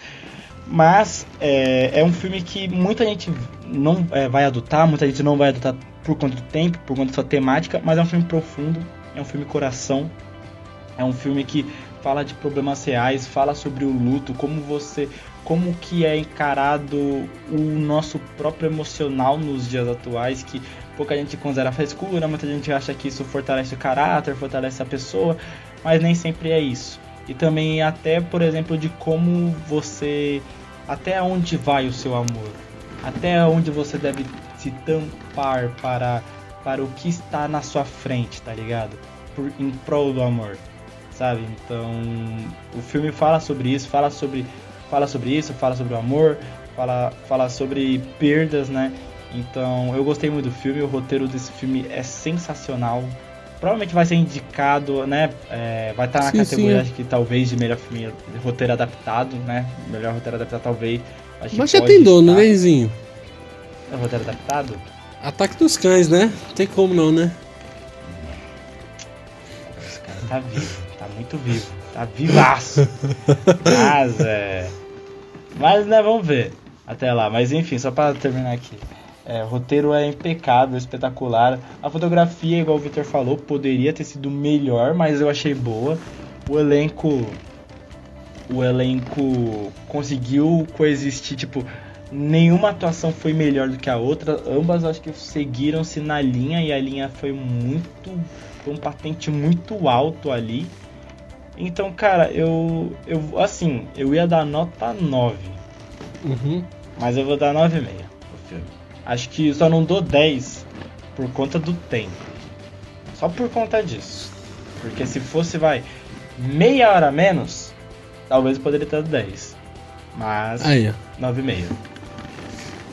Mas é, é um filme que muita gente não é, vai adotar, muita gente não vai adotar por conta do tempo, por conta da sua temática, mas é um filme profundo, é um filme coração, é um filme que fala de problemas reais, fala sobre o luto, como você, como que é encarado o nosso próprio emocional nos dias atuais, que pouca gente considera frescura, muita gente acha que isso fortalece o caráter, fortalece a pessoa, mas nem sempre é isso. E também até, por exemplo, de como você até onde vai o seu amor? Até onde você deve se tampar para para o que está na sua frente, tá ligado? Por, em prol do amor, sabe? Então, o filme fala sobre isso, fala sobre fala sobre isso, fala sobre o amor, fala fala sobre perdas, né? Então, eu gostei muito do filme, o roteiro desse filme é sensacional. Provavelmente vai ser indicado, né? É, vai estar na sim, categoria, sim. acho que talvez de melhor filme, roteiro adaptado, né? Melhor roteiro adaptado, talvez. Mas já tem dono, né, Zinho? É roteiro adaptado? Ataque dos cães, né? Não tem como não, né? Esse cara tá vivo, tá muito vivo, tá vivaço. Mas, é. Mas, né, vamos ver até lá. Mas enfim, só para terminar aqui. É, o roteiro é impecável, espetacular. A fotografia, igual o Victor falou, poderia ter sido melhor, mas eu achei boa. O elenco. O elenco conseguiu coexistir, tipo, nenhuma atuação foi melhor do que a outra. Ambas acho que seguiram-se na linha e a linha foi muito. Foi um patente muito alto ali. Então, cara, eu. eu assim, eu ia dar nota 9. Uhum. Mas eu vou dar 9,5 pro filme. Acho que só não dou 10 por conta do tempo. Só por conta disso. Porque se fosse, vai, meia hora menos, talvez eu poderia ter 10. Mas, Aí, 9,5.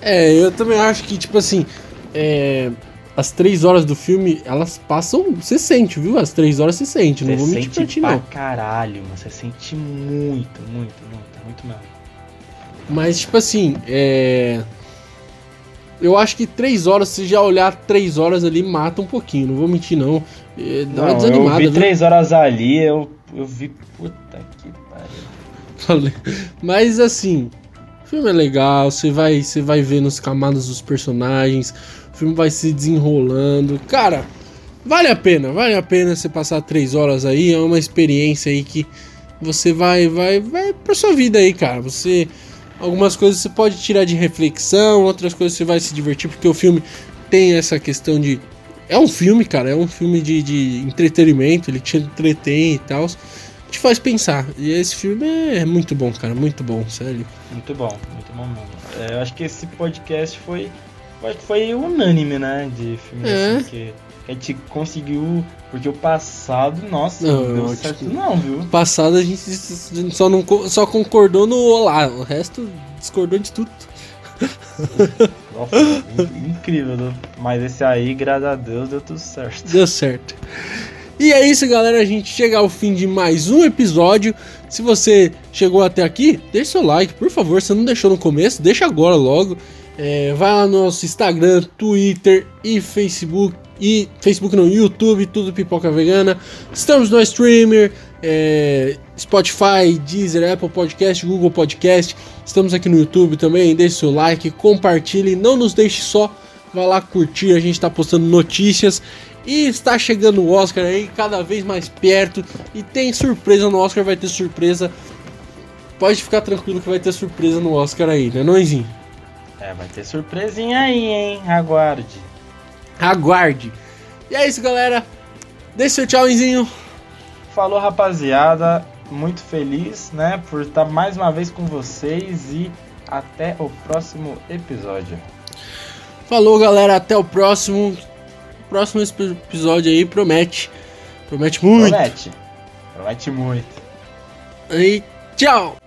É, eu também acho que, tipo assim, é, as três horas do filme, elas passam. Você sente, viu? As três horas você sente, não vou mentir pra ti, não. caralho, você sente muito, muito, muito, muito mesmo. Mas, tipo assim, é. Eu acho que três horas, se já olhar três horas ali, mata um pouquinho, não vou mentir não. É, dá não, uma desanimada. Eu vi três horas ali, eu, eu vi. Puta que pariu. Mas assim, o filme é legal, você vai, você vai vendo as camadas dos personagens, o filme vai se desenrolando. Cara, vale a pena, vale a pena você passar três horas aí, é uma experiência aí que você vai, vai, vai pra sua vida aí, cara. Você Algumas coisas você pode tirar de reflexão, outras coisas você vai se divertir, porque o filme tem essa questão de. É um filme, cara, é um filme de, de entretenimento, ele te entretém e tal. Te faz pensar. E esse filme é muito bom, cara, muito bom, sério. Muito bom, muito bom mesmo. É, eu acho que esse podcast foi. Eu acho que foi unânime, né? De filme é. assim, que a gente conseguiu. Porque o passado, nossa, não, não deu certo, não, viu? O passado a gente só, não, só concordou no olá, o resto discordou de tudo. (laughs) Nossa, incrível, né? mas esse aí, graças a Deus, deu tudo certo. Deu certo. E é isso, galera. A gente chega ao fim de mais um episódio. Se você chegou até aqui, deixa seu like, por favor. Se não deixou no começo, deixa agora logo. É, vai lá no nosso Instagram, Twitter e Facebook e Facebook no YouTube, tudo Pipoca Vegana. Estamos no Streamer, é, Spotify, Deezer, Apple Podcast, Google Podcast. Estamos aqui no YouTube também. Deixe seu like, compartilhe, não nos deixe só. Vá lá curtir, a gente está postando notícias. E está chegando o Oscar aí, cada vez mais perto. E tem surpresa no Oscar, vai ter surpresa. Pode ficar tranquilo que vai ter surpresa no Oscar aí, né, Noizinho? É, vai ter surpresinha aí, hein? Aguarde. Aguarde. E é isso, galera. Deixe seu tchauzinho. Falou, rapaziada. Muito feliz, né, por estar mais uma vez com vocês e até o próximo episódio. Falou, galera. Até o próximo. Próximo episódio aí promete. Promete muito. Promete. Promete muito. E tchau.